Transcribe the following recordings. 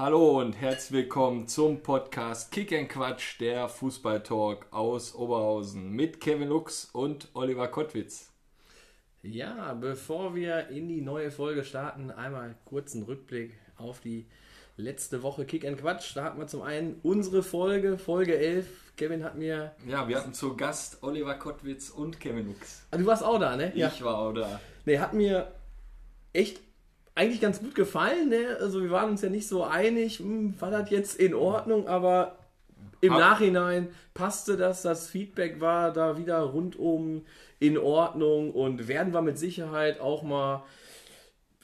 Hallo und herzlich willkommen zum Podcast Kick and Quatsch, der Fußballtalk aus Oberhausen mit Kevin Lux und Oliver Kottwitz. Ja, bevor wir in die neue Folge starten, einmal kurzen Rückblick auf die letzte Woche Kick and Quatsch. Da hatten wir zum einen unsere Folge, Folge 11. Kevin hat mir. Ja, wir hatten zu Gast Oliver Kottwitz und Kevin Lux. Ah, du warst auch da, ne? Ich war auch da. Ne, hat mir echt eigentlich ganz gut gefallen. Ne? Also wir waren uns ja nicht so einig, hm, war das jetzt in Ordnung, aber im Hab- Nachhinein passte das, das Feedback war da wieder rundum in Ordnung und werden wir mit Sicherheit auch mal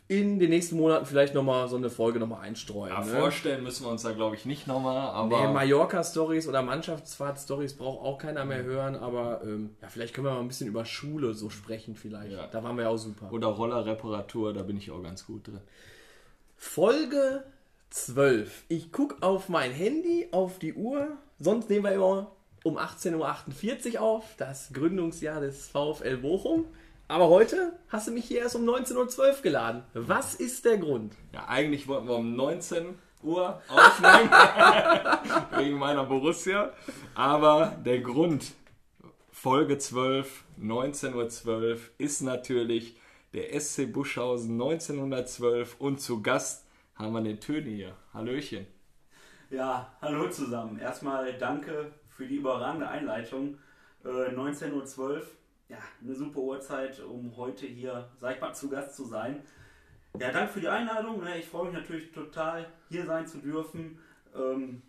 in den nächsten Monaten vielleicht nochmal so eine Folge nochmal einstreuen. Ja, ne? vorstellen müssen wir uns da, glaube ich, nicht nochmal, aber Nee, Mallorca-Stories oder Mannschaftsfahrt-Stories braucht auch keiner mehr hören, aber ähm, ja, vielleicht können wir mal ein bisschen über Schule so sprechen vielleicht. Ja. Da waren wir ja auch super. oder Rollerreparatur, da bin ich auch ganz gut drin. Folge 12. Ich gucke auf mein Handy, auf die Uhr. Sonst nehmen wir immer um 18.48 Uhr auf, das Gründungsjahr des VfL Bochum. Aber heute hast du mich hier erst um 19.12 Uhr geladen. Was ist der Grund? Ja, eigentlich wollten wir um 19 Uhr aufnehmen, wegen meiner Borussia. Aber der Grund, Folge 12, 19.12 Uhr, ist natürlich der SC Buschhausen 1912 und zu Gast haben wir den Töni hier. Hallöchen. Ja, hallo zusammen. Erstmal danke für die überragende Einleitung. Äh, 19.12 Uhr, ja, eine super Uhrzeit, um heute hier, sag ich mal, zu Gast zu sein. Ja, danke für die Einladung. Ne? Ich freue mich natürlich total, hier sein zu dürfen. Ähm,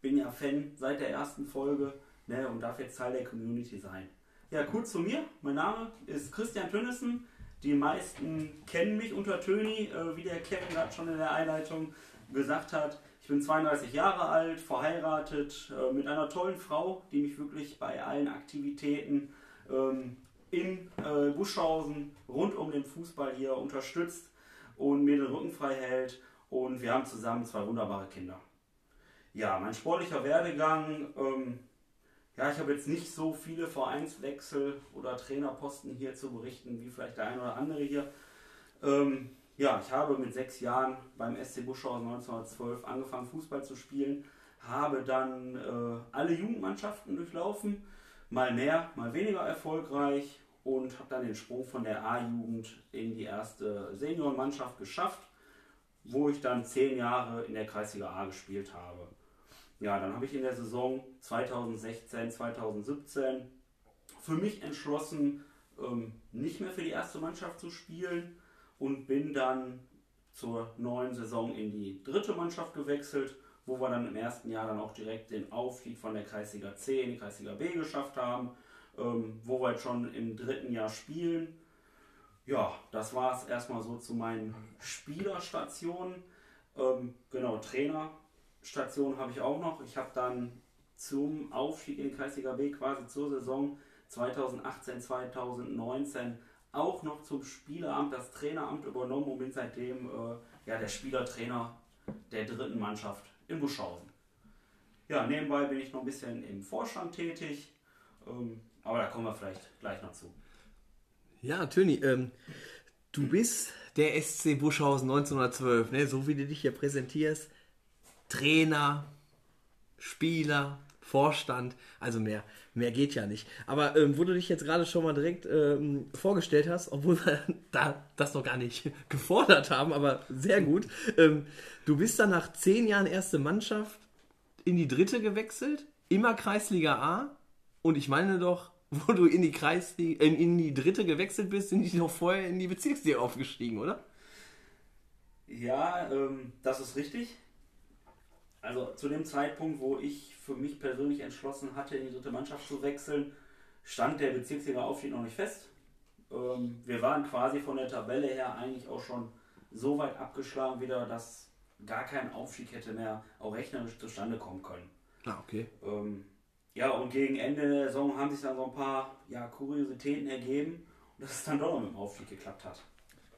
bin ja Fan seit der ersten Folge ne? und darf jetzt Teil der Community sein. Ja, kurz zu mir. Mein Name ist Christian Tönnissen. Die meisten kennen mich unter Töni, äh, wie der Kevin gerade schon in der Einleitung gesagt hat. Ich bin 32 Jahre alt, verheiratet, äh, mit einer tollen Frau, die mich wirklich bei allen Aktivitäten ähm, in äh, Buschhausen rund um den Fußball hier unterstützt und mir den Rücken frei hält. Und wir haben zusammen zwei wunderbare Kinder. Ja, mein sportlicher Werdegang. Ähm, ja, ich habe jetzt nicht so viele Vereinswechsel oder Trainerposten hier zu berichten, wie vielleicht der eine oder andere hier. Ähm, ja, ich habe mit sechs Jahren beim SC Buschhausen 1912 angefangen, Fußball zu spielen, habe dann äh, alle Jugendmannschaften durchlaufen, mal mehr, mal weniger erfolgreich und habe dann den Sprung von der A-Jugend in die erste Seniorenmannschaft geschafft, wo ich dann zehn Jahre in der Kreisliga A gespielt habe. Ja, dann habe ich in der Saison 2016, 2017 für mich entschlossen, ähm, nicht mehr für die erste Mannschaft zu spielen und bin dann zur neuen Saison in die dritte Mannschaft gewechselt, wo wir dann im ersten Jahr dann auch direkt den Aufstieg von der Kreisliga C in die Kreisliga B geschafft haben, ähm, wo wir jetzt schon im dritten Jahr spielen. Ja, das war es erstmal so zu meinen Spielerstationen. Ähm, genau, Trainerstation habe ich auch noch. Ich habe dann zum Aufstieg in die Kreisliga B quasi zur Saison 2018, 2019 auch noch zum Spieleramt, das Traineramt übernommen und bin seitdem äh, ja, der Spielertrainer der dritten Mannschaft in Buschhausen. Ja, nebenbei bin ich noch ein bisschen im Vorstand tätig, ähm, aber da kommen wir vielleicht gleich noch zu. Ja, Töni, ähm, du bist der SC Buschhausen 1912, ne? so wie du dich hier präsentierst. Trainer, Spieler, Vorstand, also mehr, mehr geht ja nicht. Aber ähm, wo du dich jetzt gerade schon mal direkt ähm, vorgestellt hast, obwohl wir da das noch gar nicht gefordert haben, aber sehr gut. Ähm, du bist dann nach zehn Jahren erste Mannschaft in die dritte gewechselt, immer Kreisliga A. Und ich meine doch, wo du in die Kreisliga, in, in die dritte gewechselt bist, sind die noch vorher in die Bezirksliga aufgestiegen, oder? Ja, ähm, das ist richtig. Also zu dem Zeitpunkt, wo ich für mich persönlich entschlossen hatte, in die dritte Mannschaft zu wechseln, stand der Bezirksliga-Aufstieg noch nicht fest. Ähm, wir waren quasi von der Tabelle her eigentlich auch schon so weit abgeschlagen wieder, dass gar kein Aufstieg hätte mehr auch rechnerisch zustande kommen können. Ah, okay. Ähm, ja, und gegen Ende der Saison haben sich dann so ein paar ja, Kuriositäten ergeben und dass es dann doch noch mit dem Aufstieg geklappt hat.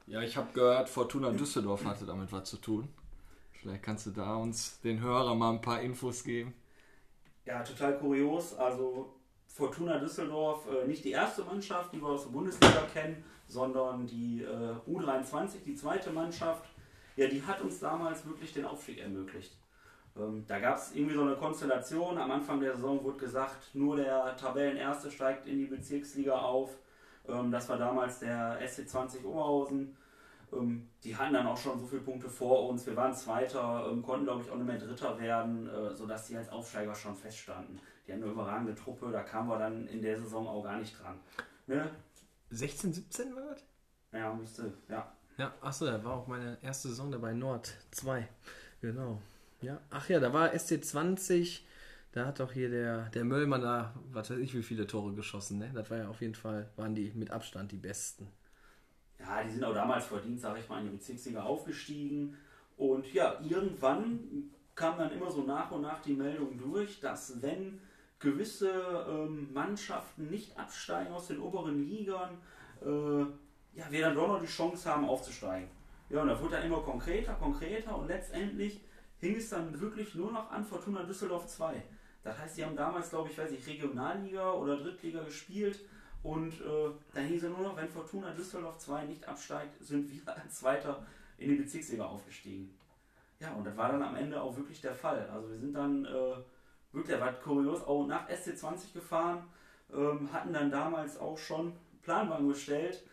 Ja, ich habe gehört, Fortuna Düsseldorf hatte damit was zu tun. Vielleicht kannst du da uns den Hörern mal ein paar Infos geben. Ja, total kurios. Also Fortuna Düsseldorf, äh, nicht die erste Mannschaft, die wir aus der Bundesliga kennen, sondern die äh, U23, die zweite Mannschaft, ja, die hat uns damals wirklich den Aufstieg ermöglicht. Ähm, da gab es irgendwie so eine Konstellation. Am Anfang der Saison wurde gesagt, nur der Tabellenerste steigt in die Bezirksliga auf. Ähm, das war damals der SC20 Oberhausen. Ähm, die hatten dann auch schon so viele Punkte vor uns. Wir waren Zweiter, ähm, konnten glaube ich auch nicht mehr Dritter werden, äh, sodass die als Aufsteiger schon feststanden. Die haben eine überragende Truppe, da kamen wir dann in der Saison auch gar nicht dran. Ne? 16, 17 war das? Ja, müsste, ja. Ja, achso, da war auch meine erste Saison dabei, Nord 2. Genau. Ja, ach ja, da war SC20, da hat doch hier der, der Möllmann da, was weiß ich, wie viele Tore geschossen, ne? Das war ja auf jeden Fall, waren die mit Abstand die besten. Ja, die sind auch damals verdient, sage ich mal, in die Bezirksliga aufgestiegen. Und ja, irgendwann kam dann immer so nach und nach die Meldung durch, dass wenn gewisse ähm, Mannschaften nicht absteigen aus den oberen Ligern, äh, ja, wir dann doch noch die Chance haben aufzusteigen. Ja, und da wurde dann immer konkreter, konkreter und letztendlich hing es dann wirklich nur noch an Fortuna Düsseldorf 2. Das heißt, die haben damals, glaube ich, weiß ich, Regionalliga oder Drittliga gespielt und äh, dann hieß es nur noch, wenn Fortuna Düsseldorf 2 nicht absteigt, sind wir als Zweiter in die Bezirksliga aufgestiegen. Ja, und das war dann am Ende auch wirklich der Fall. Also wir sind dann äh, wirklich, war kurios, auch nach SC20 gefahren, ähm, hatten dann damals auch schon Planwagen gestellt,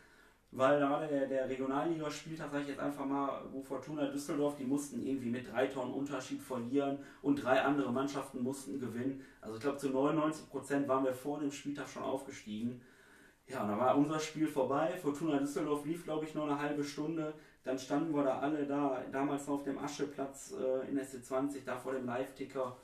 weil war der, der Regionalliga-Spieltag, sage ich jetzt einfach mal, wo Fortuna Düsseldorf, die mussten irgendwie mit drei Tonnen Unterschied verlieren und drei andere Mannschaften mussten gewinnen. Also ich glaube zu 99 Prozent waren wir vor dem Spieltag schon aufgestiegen. Ja, und dann war unser Spiel vorbei. Fortuna Düsseldorf lief, glaube ich, nur eine halbe Stunde. Dann standen wir da alle da, damals auf dem Ascheplatz äh, in SC20, da vor dem Live-Ticker.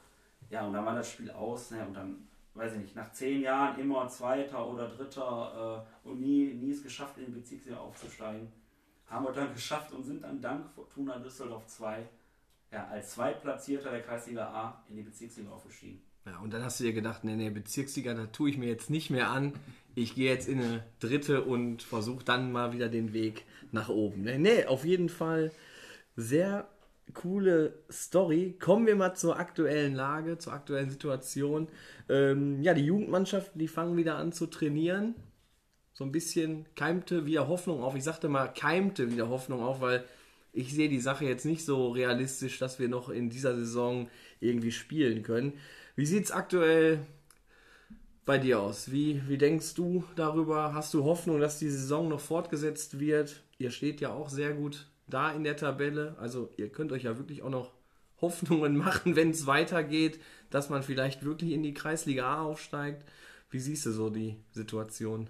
Ja, und dann war das Spiel aus. Ne? Und dann, weiß ich nicht, nach zehn Jahren immer Zweiter oder Dritter äh, und nie, nie es geschafft, in die Bezirksliga aufzusteigen. Haben wir dann geschafft und sind dann dank Fortuna Düsseldorf 2 ja, als Zweitplatzierter der Kreisliga A in die Bezirksliga aufgestiegen. Ja, und dann hast du dir gedacht, nee, nee, Bezirksliga, da tue ich mir jetzt nicht mehr an. Ich gehe jetzt in eine dritte und versuche dann mal wieder den Weg nach oben. Nee, nee, auf jeden Fall sehr coole Story. Kommen wir mal zur aktuellen Lage, zur aktuellen Situation. Ähm, ja, die Jugendmannschaften, die fangen wieder an zu trainieren. So ein bisschen keimte wieder Hoffnung auf. Ich sagte mal, keimte wieder Hoffnung auf, weil ich sehe die Sache jetzt nicht so realistisch, dass wir noch in dieser Saison irgendwie spielen können. Wie sieht es aktuell bei dir aus? Wie, wie denkst du darüber? Hast du Hoffnung, dass die Saison noch fortgesetzt wird? Ihr steht ja auch sehr gut da in der Tabelle. Also ihr könnt euch ja wirklich auch noch Hoffnungen machen, wenn es weitergeht, dass man vielleicht wirklich in die Kreisliga A aufsteigt. Wie siehst du so die Situation?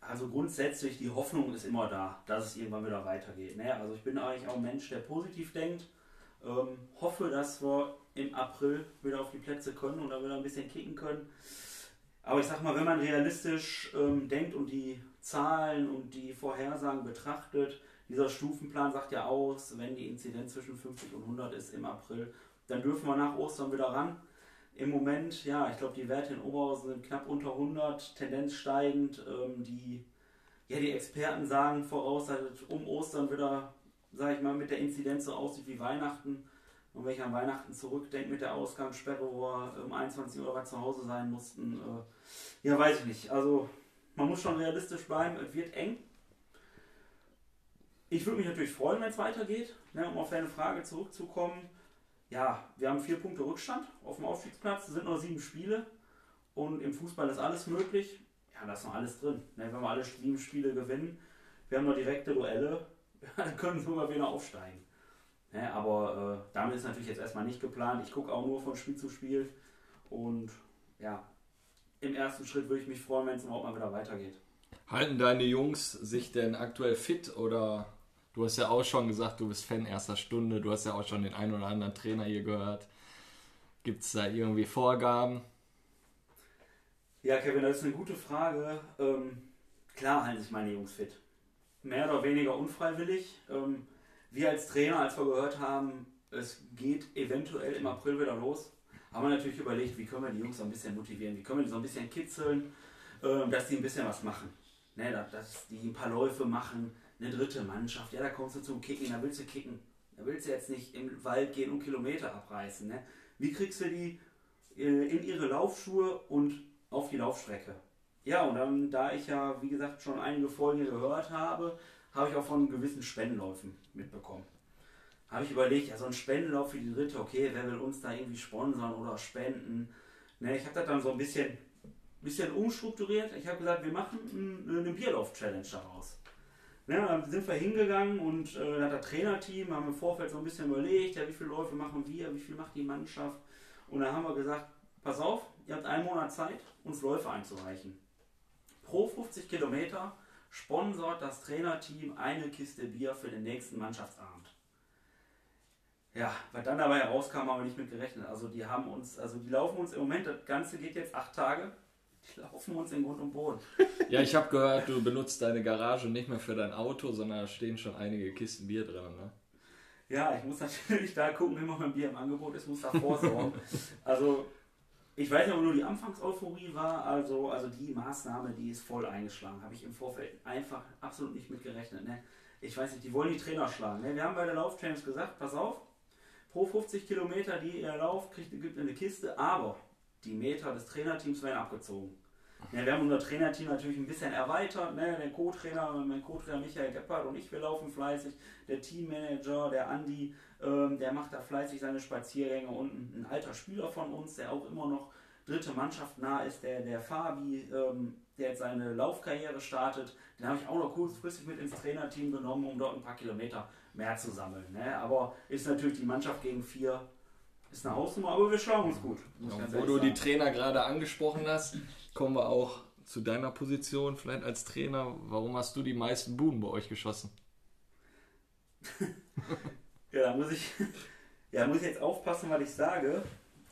Also grundsätzlich, die Hoffnung ist immer da, dass es irgendwann wieder weitergeht. Ne? Also ich bin eigentlich auch ein Mensch, der positiv denkt. Ähm, hoffe, dass wir im April wieder auf die Plätze können und da wieder ein bisschen kicken können. Aber ich sag mal, wenn man realistisch ähm, denkt und die Zahlen und die Vorhersagen betrachtet, dieser Stufenplan sagt ja aus, wenn die Inzidenz zwischen 50 und 100 ist im April, dann dürfen wir nach Ostern wieder ran. Im Moment, ja, ich glaube, die Werte in Oberhausen sind knapp unter 100, Tendenz steigend. Ähm, die, ja, die Experten sagen voraus, dass es um Ostern wieder, sage ich mal, mit der Inzidenz so aussieht wie Weihnachten. Und wenn ich an Weihnachten zurückdenke mit der Ausgangssperre, wo wir um 21 Uhr zu Hause sein mussten, äh, ja, weiß ich nicht. Also, man muss schon realistisch bleiben, es wird eng. Ich würde mich natürlich freuen, wenn es weitergeht, ne, um auf deine Frage zurückzukommen. Ja, wir haben vier Punkte Rückstand auf dem Aufstiegsplatz, es sind noch sieben Spiele und im Fußball ist alles möglich. Ja, da ist noch alles drin. Ne, wenn wir alle sieben Spiele gewinnen, wir haben noch direkte Duelle, dann können sogar wieder aufsteigen. Ne, aber äh, damit ist natürlich jetzt erstmal nicht geplant. Ich gucke auch nur von Spiel zu Spiel und ja, im ersten Schritt würde ich mich freuen, wenn es überhaupt mal wieder weitergeht. Halten deine Jungs sich denn aktuell fit oder Du hast ja auch schon gesagt, du bist Fan erster Stunde. Du hast ja auch schon den einen oder anderen Trainer hier gehört. Gibt es da irgendwie Vorgaben? Ja, Kevin, das ist eine gute Frage. Ähm, klar halten sich meine Jungs fit. Mehr oder weniger unfreiwillig. Ähm, wir als Trainer, als wir gehört haben, es geht eventuell im April wieder los, haben wir natürlich überlegt, wie können wir die Jungs so ein bisschen motivieren, wie können wir die so ein bisschen kitzeln, äh, dass die ein bisschen was machen. Ne, dass die ein paar Läufe machen, eine dritte Mannschaft, ja, da kommst du zum Kicken, da willst du kicken. Da willst du jetzt nicht im Wald gehen und Kilometer abreißen. Ne? Wie kriegst du die äh, in ihre Laufschuhe und auf die Laufstrecke? Ja, und dann, da ich ja, wie gesagt, schon einige Folgen gehört habe, habe ich auch von gewissen Spendenläufen mitbekommen. Habe ich überlegt, ja, so ein Spendenlauf für die dritte, okay, wer will uns da irgendwie sponsern oder spenden? Ne, ich habe das dann so ein bisschen, bisschen umstrukturiert. Ich habe gesagt, wir machen eine Bierlauf-Challenge daraus. Ne, dann sind wir hingegangen und äh, dann hat das Trainerteam, haben im Vorfeld so ein bisschen überlegt, ja, wie viele Läufe machen wir, wie viel macht die Mannschaft. Und dann haben wir gesagt, pass auf, ihr habt einen Monat Zeit, uns Läufe einzureichen. Pro 50 Kilometer sponsort das Trainerteam eine Kiste Bier für den nächsten Mannschaftsabend. Ja, was dann dabei herauskam, haben wir nicht mit gerechnet. Also die haben uns, also die laufen uns im Moment, das Ganze geht jetzt acht Tage, die laufen uns in Grund und Boden. Ja, ich habe gehört, du benutzt deine Garage nicht mehr für dein Auto, sondern da stehen schon einige Kisten Bier drin, ne? Ja, ich muss natürlich da gucken, wenn mein Bier im Angebot ist, muss da vorsorgen. also ich weiß nicht, ob nur die Anfangseuphorie war, also, also die Maßnahme, die ist voll eingeschlagen. Habe ich im Vorfeld einfach absolut nicht mit gerechnet. Ne? Ich weiß nicht, die wollen die Trainer schlagen. Ne? Wir haben bei der Laufchallenge gesagt, pass auf, pro 50 Kilometer, die ihr lauft, kriegt, gibt eine Kiste, aber die Meter des Trainerteams werden abgezogen. Ja, wir haben unser Trainerteam natürlich ein bisschen erweitert. Ne? Der Co-Trainer, mein Co-Trainer Michael Geppert und ich, wir laufen fleißig. Der Teammanager, der Andi, ähm, der macht da fleißig seine Spaziergänge. Und ein, ein, alter Spieler von uns, der auch immer noch dritte Mannschaft nah ist, der, der Fabi, ähm, der jetzt seine Laufkarriere startet. Den habe ich auch noch kurzfristig mit ins Trainerteam genommen, um dort ein paar Kilometer mehr zu sammeln. Ne? Aber ist natürlich die Mannschaft gegen vier ist eine Hausnummer, aber wir schlagen uns gut. Ja, wo du sagen. die Trainer gerade angesprochen hast, kommen wir auch zu deiner Position, vielleicht als Trainer. Warum hast du die meisten Buden bei euch geschossen? ja, da muss ich, ja, muss ich jetzt aufpassen, was ich sage.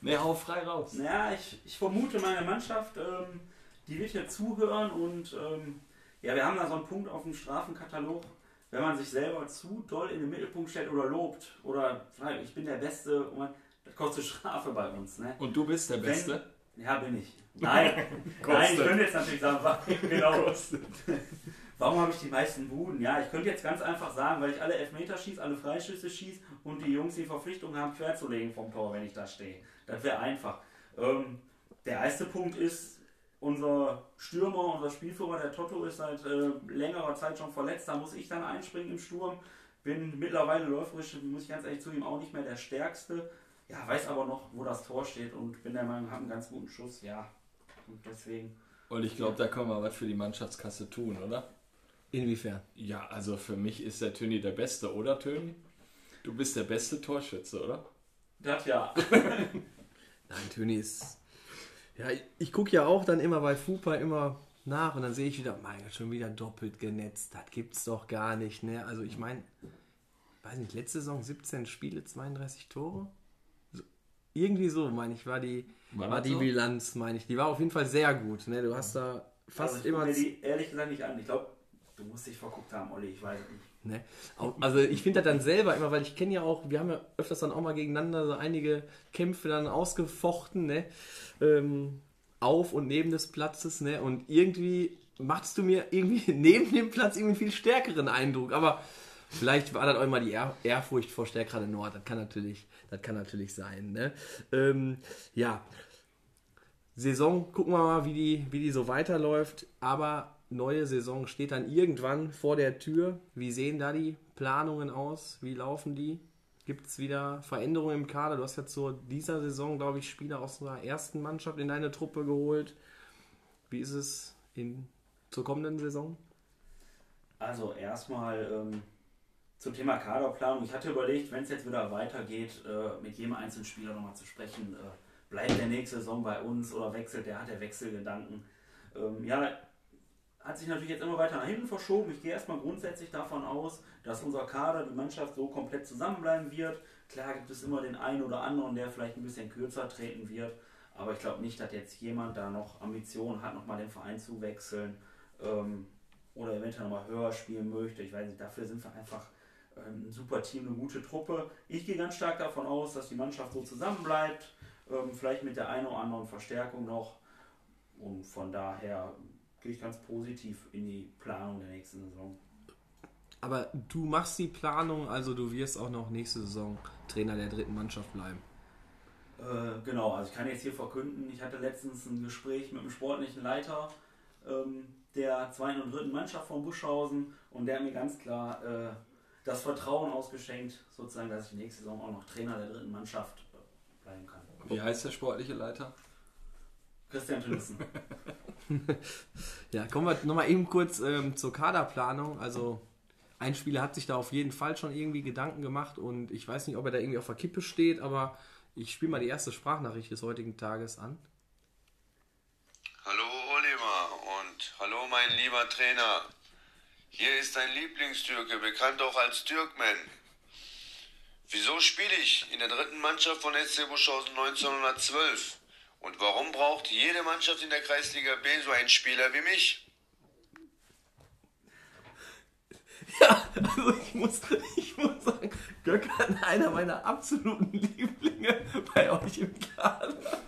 Ne, hau frei raus. Ja, ich, ich vermute, meine Mannschaft, ähm, die wird hier zuhören und ähm, ja, wir haben da so einen Punkt auf dem Strafenkatalog, wenn man sich selber zu doll in den Mittelpunkt stellt oder lobt oder ich bin der Beste, das kostet Strafe bei uns. Ne? Und du bist der Beste? Wenn, ja, bin ich. Nein, Nein ich könnte jetzt natürlich sagen, genau. warum habe ich die meisten Buden? Ja, ich könnte jetzt ganz einfach sagen, weil ich alle Elfmeter schieße, alle Freischüsse schieße und die Jungs die Verpflichtung haben, querzulegen vom Tor, wenn ich da stehe. Das wäre einfach. Ähm, der erste Punkt ist, unser Stürmer, unser Spielführer, der Toto, ist seit äh, längerer Zeit schon verletzt. Da muss ich dann einspringen im Sturm. Bin mittlerweile läuferisch, muss ich ganz ehrlich zu ihm, auch nicht mehr der Stärkste. Ja, weiß aber noch, wo das Tor steht und bin der Meinung, wir haben einen ganz guten Schuss. Ja, und deswegen. Und ich glaube, da können wir was für die Mannschaftskasse tun, oder? Inwiefern? Ja, also für mich ist der Töni der Beste, oder Töni? Du bist der beste Torschütze, oder? Das ja. Nein, Töni ist. Ja, ich, ich gucke ja auch dann immer bei Fupa immer nach und dann sehe ich wieder, mein Gott, schon wieder doppelt genetzt. Das gibt's doch gar nicht, ne? Also ich meine, weiß nicht, letzte Saison 17 Spiele, 32 Tore. Irgendwie so, meine ich, war die, war, war die so? Bilanz, meine ich. Die war auf jeden Fall sehr gut. Ne? Du hast da fast also immer. Mir die ehrlich gesagt nicht an. Ich glaube, du musst dich verguckt haben, Olli, ich weiß es nicht. Ne? Also ich finde das dann selber immer, weil ich kenne ja auch, wir haben ja öfters dann auch mal gegeneinander so einige Kämpfe dann ausgefochten, ne? Ähm, auf und neben des Platzes, ne? Und irgendwie machst du mir irgendwie neben dem Platz irgendwie einen viel stärkeren Eindruck. Aber vielleicht war das auch immer die Ehrfurcht vor stärkerer Nord. Das kann natürlich das kann natürlich sein. Ne? Ähm, ja, Saison, gucken wir mal, wie die, wie die so weiterläuft. Aber neue Saison steht dann irgendwann vor der Tür. Wie sehen da die Planungen aus? Wie laufen die? Gibt es wieder Veränderungen im Kader? Du hast ja zu dieser Saison, glaube ich, Spieler aus der ersten Mannschaft in deine Truppe geholt. Wie ist es in, zur kommenden Saison? Also erstmal ähm, zum Thema Kaderplanung. Ich hatte überlegt, wenn es jetzt wieder weitergeht, äh, mit jedem einzelnen Spieler nochmal zu sprechen. Äh, bleibt der nächste Saison bei uns oder wechselt der, hat der Wechselgedanken. Ähm, ja, hat sich natürlich jetzt immer weiter nach hinten verschoben. Ich gehe erstmal grundsätzlich davon aus, dass unser Kader, die Mannschaft so komplett zusammenbleiben wird. Klar gibt es immer den einen oder anderen, der vielleicht ein bisschen kürzer treten wird. Aber ich glaube nicht, dass jetzt jemand da noch Ambitionen hat, nochmal den Verein zu wechseln ähm, oder eventuell nochmal höher spielen möchte. Ich weiß nicht, dafür sind wir einfach ein super Team, eine gute Truppe. Ich gehe ganz stark davon aus, dass die Mannschaft so zusammenbleibt, ähm, vielleicht mit der einen oder anderen Verstärkung noch. Und von daher gehe ich ganz positiv in die Planung der nächsten Saison. Aber du machst die Planung, also du wirst auch noch nächste Saison Trainer der dritten Mannschaft bleiben. Äh, genau, also ich kann jetzt hier verkünden, ich hatte letztens ein Gespräch mit dem sportlichen Leiter ähm, der zweiten und dritten Mannschaft von Buschhausen und der hat mir ganz klar äh, das Vertrauen ausgeschenkt, sozusagen, dass ich nächste Saison auch noch Trainer der dritten Mannschaft bleiben kann. Wie heißt der sportliche Leiter? Christian Tünnissen. Ja, kommen wir nochmal eben kurz ähm, zur Kaderplanung. Also ein Spieler hat sich da auf jeden Fall schon irgendwie Gedanken gemacht und ich weiß nicht, ob er da irgendwie auf der Kippe steht, aber ich spiele mal die erste Sprachnachricht des heutigen Tages an. Hallo Oliver und hallo mein lieber Trainer. Hier ist dein Lieblingstürke, bekannt auch als Türkman. Wieso spiele ich in der dritten Mannschaft von SC Buschhausen 1912? Und warum braucht jede Mannschaft in der Kreisliga B so einen Spieler wie mich? Ja, also ich muss, ich muss sagen, Gökhan, einer meiner absoluten Lieblinge bei euch im Kader.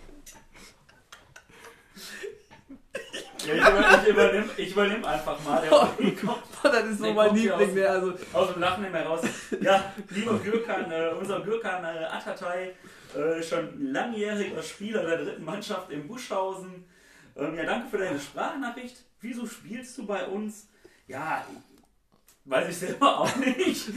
Ja, ich, über, ich, übernehm, ich übernehm einfach mal. Kommt, Das ist so mein Liebling, aus, der also aus dem Lachen nicht mehr raus. Ja, lieber Gürkan, äh, unser Gürkan äh, Atatay, äh, schon langjähriger Spieler der dritten Mannschaft in Buschhausen. Ähm, ja, danke für deine Sprachnachricht. Wieso spielst du bei uns? Ja, weiß ich selber auch nicht.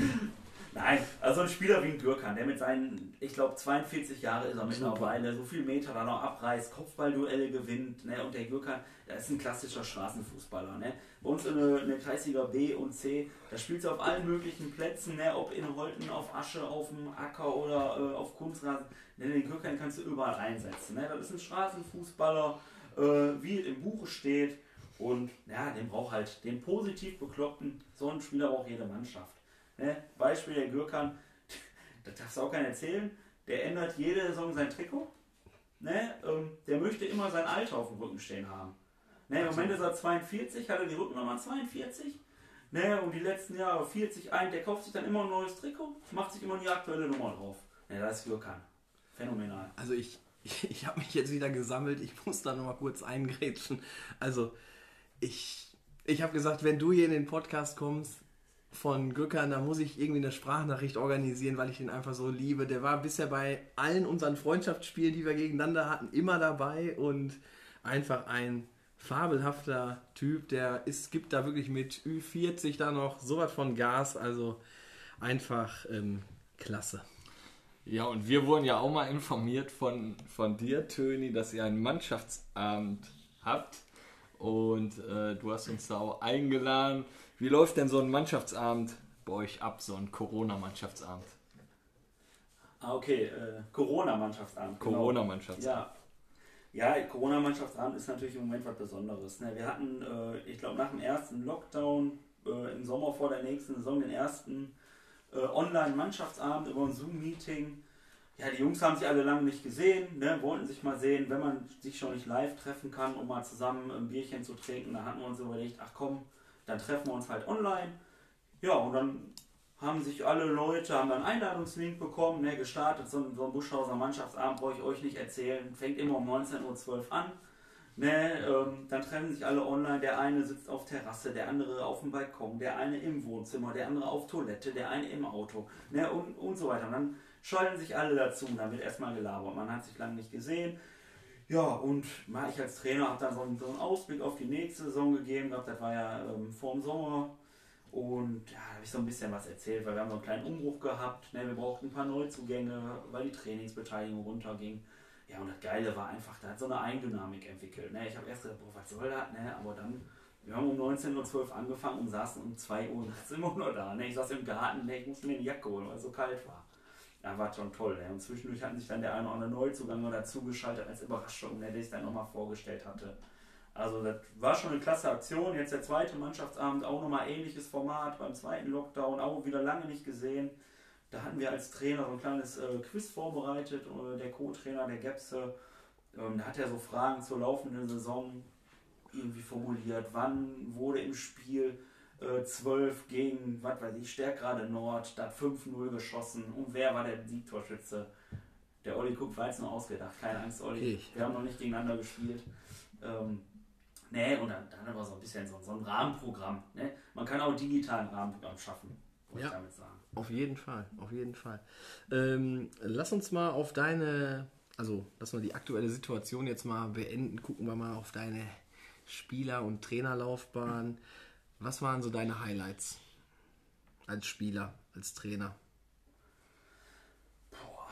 Nein, also ein Spieler wie ein Gürkan, der mit seinen, ich glaube 42 Jahre ist er mittlerweile, so viel Meter da noch abreißt, Kopfballduelle gewinnt, ne, und der Gürkan, der ist ein klassischer Straßenfußballer, ne. Bei uns in der, in der Kreisliga B und C, da spielt er auf allen möglichen Plätzen, ne, ob in Holten, auf Asche, auf dem Acker oder äh, auf Kunstrasen, ne, den Gürkan kannst du überall einsetzen, ne. Das ist ein Straßenfußballer, äh, wie es im Buche steht, und ja, den braucht halt den positiv bekloppten, so einen Spieler braucht jede Mannschaft. Ne? Beispiel der Gürkan, das darfst du auch keiner erzählen, der ändert jede Saison sein Trikot. Ne? Ähm, der möchte immer sein Alter auf dem Rücken stehen haben. Ne? Im Moment ist er 42, hat er die Rückennummer 42. Ne? Und die letzten Jahre 40 ein, der kauft sich dann immer ein neues Trikot, macht sich immer die aktuelle Nummer drauf. Ne, das ist Gürkan. Phänomenal. Also ich, ich, ich habe mich jetzt wieder gesammelt, ich muss da nochmal kurz eingrätschen. Also ich, ich habe gesagt, wenn du hier in den Podcast kommst von Gökhan, da muss ich irgendwie eine Sprachnachricht organisieren, weil ich ihn einfach so liebe. Der war bisher bei allen unseren Freundschaftsspielen, die wir gegeneinander hatten, immer dabei und einfach ein fabelhafter Typ, der ist, gibt da wirklich mit Ü40 da noch sowas von Gas, also einfach ähm, klasse. Ja, und wir wurden ja auch mal informiert von, von dir, Töni, dass ihr einen Mannschaftsabend habt. Und äh, du hast uns da auch eingeladen. Wie läuft denn so ein Mannschaftsabend bei euch ab, so ein Corona-Mannschaftsabend? Ah, okay, äh, Corona-Mannschaftsabend. genau. Corona-Mannschaftsabend. Ja, ja Corona-Mannschaftsabend ist natürlich im Moment was Besonderes. Ne? Wir hatten, äh, ich glaube, nach dem ersten Lockdown äh, im Sommer vor der nächsten Saison den ersten äh, Online-Mannschaftsabend über ein Zoom-Meeting. Ja, die Jungs haben sich alle lange nicht gesehen, ne? wollten sich mal sehen, wenn man sich schon nicht live treffen kann, um mal zusammen ein Bierchen zu trinken. Da hatten wir uns überlegt, ach komm, dann treffen wir uns halt online. Ja, und dann haben sich alle Leute, haben dann einen Einladungslink bekommen, ne, gestartet, so, ein- so ein Buschhauser Mannschaftsabend, brauche ich euch nicht erzählen, fängt immer um 19.12 Uhr an. Ne, ähm, dann treffen sich alle online, der eine sitzt auf Terrasse, der andere auf dem Balkon, der eine im Wohnzimmer, der andere auf Toilette, der eine im Auto ne, und, und so weiter. Und dann schalten sich alle dazu, da wird erstmal gelabert, man hat sich lange nicht gesehen. Ja, und ich als Trainer habe dann so einen, so einen Ausblick auf die nächste Saison gegeben, gehabt, das war ja ähm, vor dem Sommer. Und ja, da habe ich so ein bisschen was erzählt, weil wir haben so einen kleinen Umbruch gehabt. Ne? Wir brauchten ein paar Neuzugänge, weil die Trainingsbeteiligung runterging. Ja, und das Geile war einfach, da hat so eine Eigendynamik entwickelt. Ne? Ich habe erst gedacht, boah, was soll das? Ne? Aber dann, wir haben um 19.12 Uhr angefangen und saßen um 2 Uhr nachts immer noch da. Ne? Ich saß im Garten, ne? ich musste mir eine Jacke holen, weil es so kalt war. Ja, war schon toll. Ne? Und zwischendurch hatten sich dann der eine oder andere Neuzugang noch dazugeschaltet als Überraschung, ne? der ich dann nochmal vorgestellt hatte. Also das war schon eine klasse Aktion. Jetzt der zweite Mannschaftsabend, auch nochmal ähnliches Format beim zweiten Lockdown, auch wieder lange nicht gesehen. Da hatten wir als Trainer so ein kleines äh, Quiz vorbereitet. Äh, der Co-Trainer, der Gepse, ähm, da hat er so Fragen zur laufenden Saison irgendwie formuliert. Wann wurde im Spiel äh, 12 gegen, was weiß ich, Stärkrade Nord, da hat 5-0 geschossen und wer war der Siegtorschütze? Der Olli Kupp war jetzt nur ausgedacht, keine Angst, Olli. Ich. Wir haben noch nicht gegeneinander gespielt. Ähm, nee, und dann, dann aber so ein bisschen so, so ein Rahmenprogramm. Ne? Man kann auch digital ein Rahmenprogramm schaffen, wollte Ja. ich damit sagen. Auf jeden Fall, auf jeden Fall. Ähm, lass uns mal auf deine, also lass mal die aktuelle Situation jetzt mal beenden. Gucken wir mal auf deine Spieler- und Trainerlaufbahn. Was waren so deine Highlights als Spieler, als Trainer? Boah.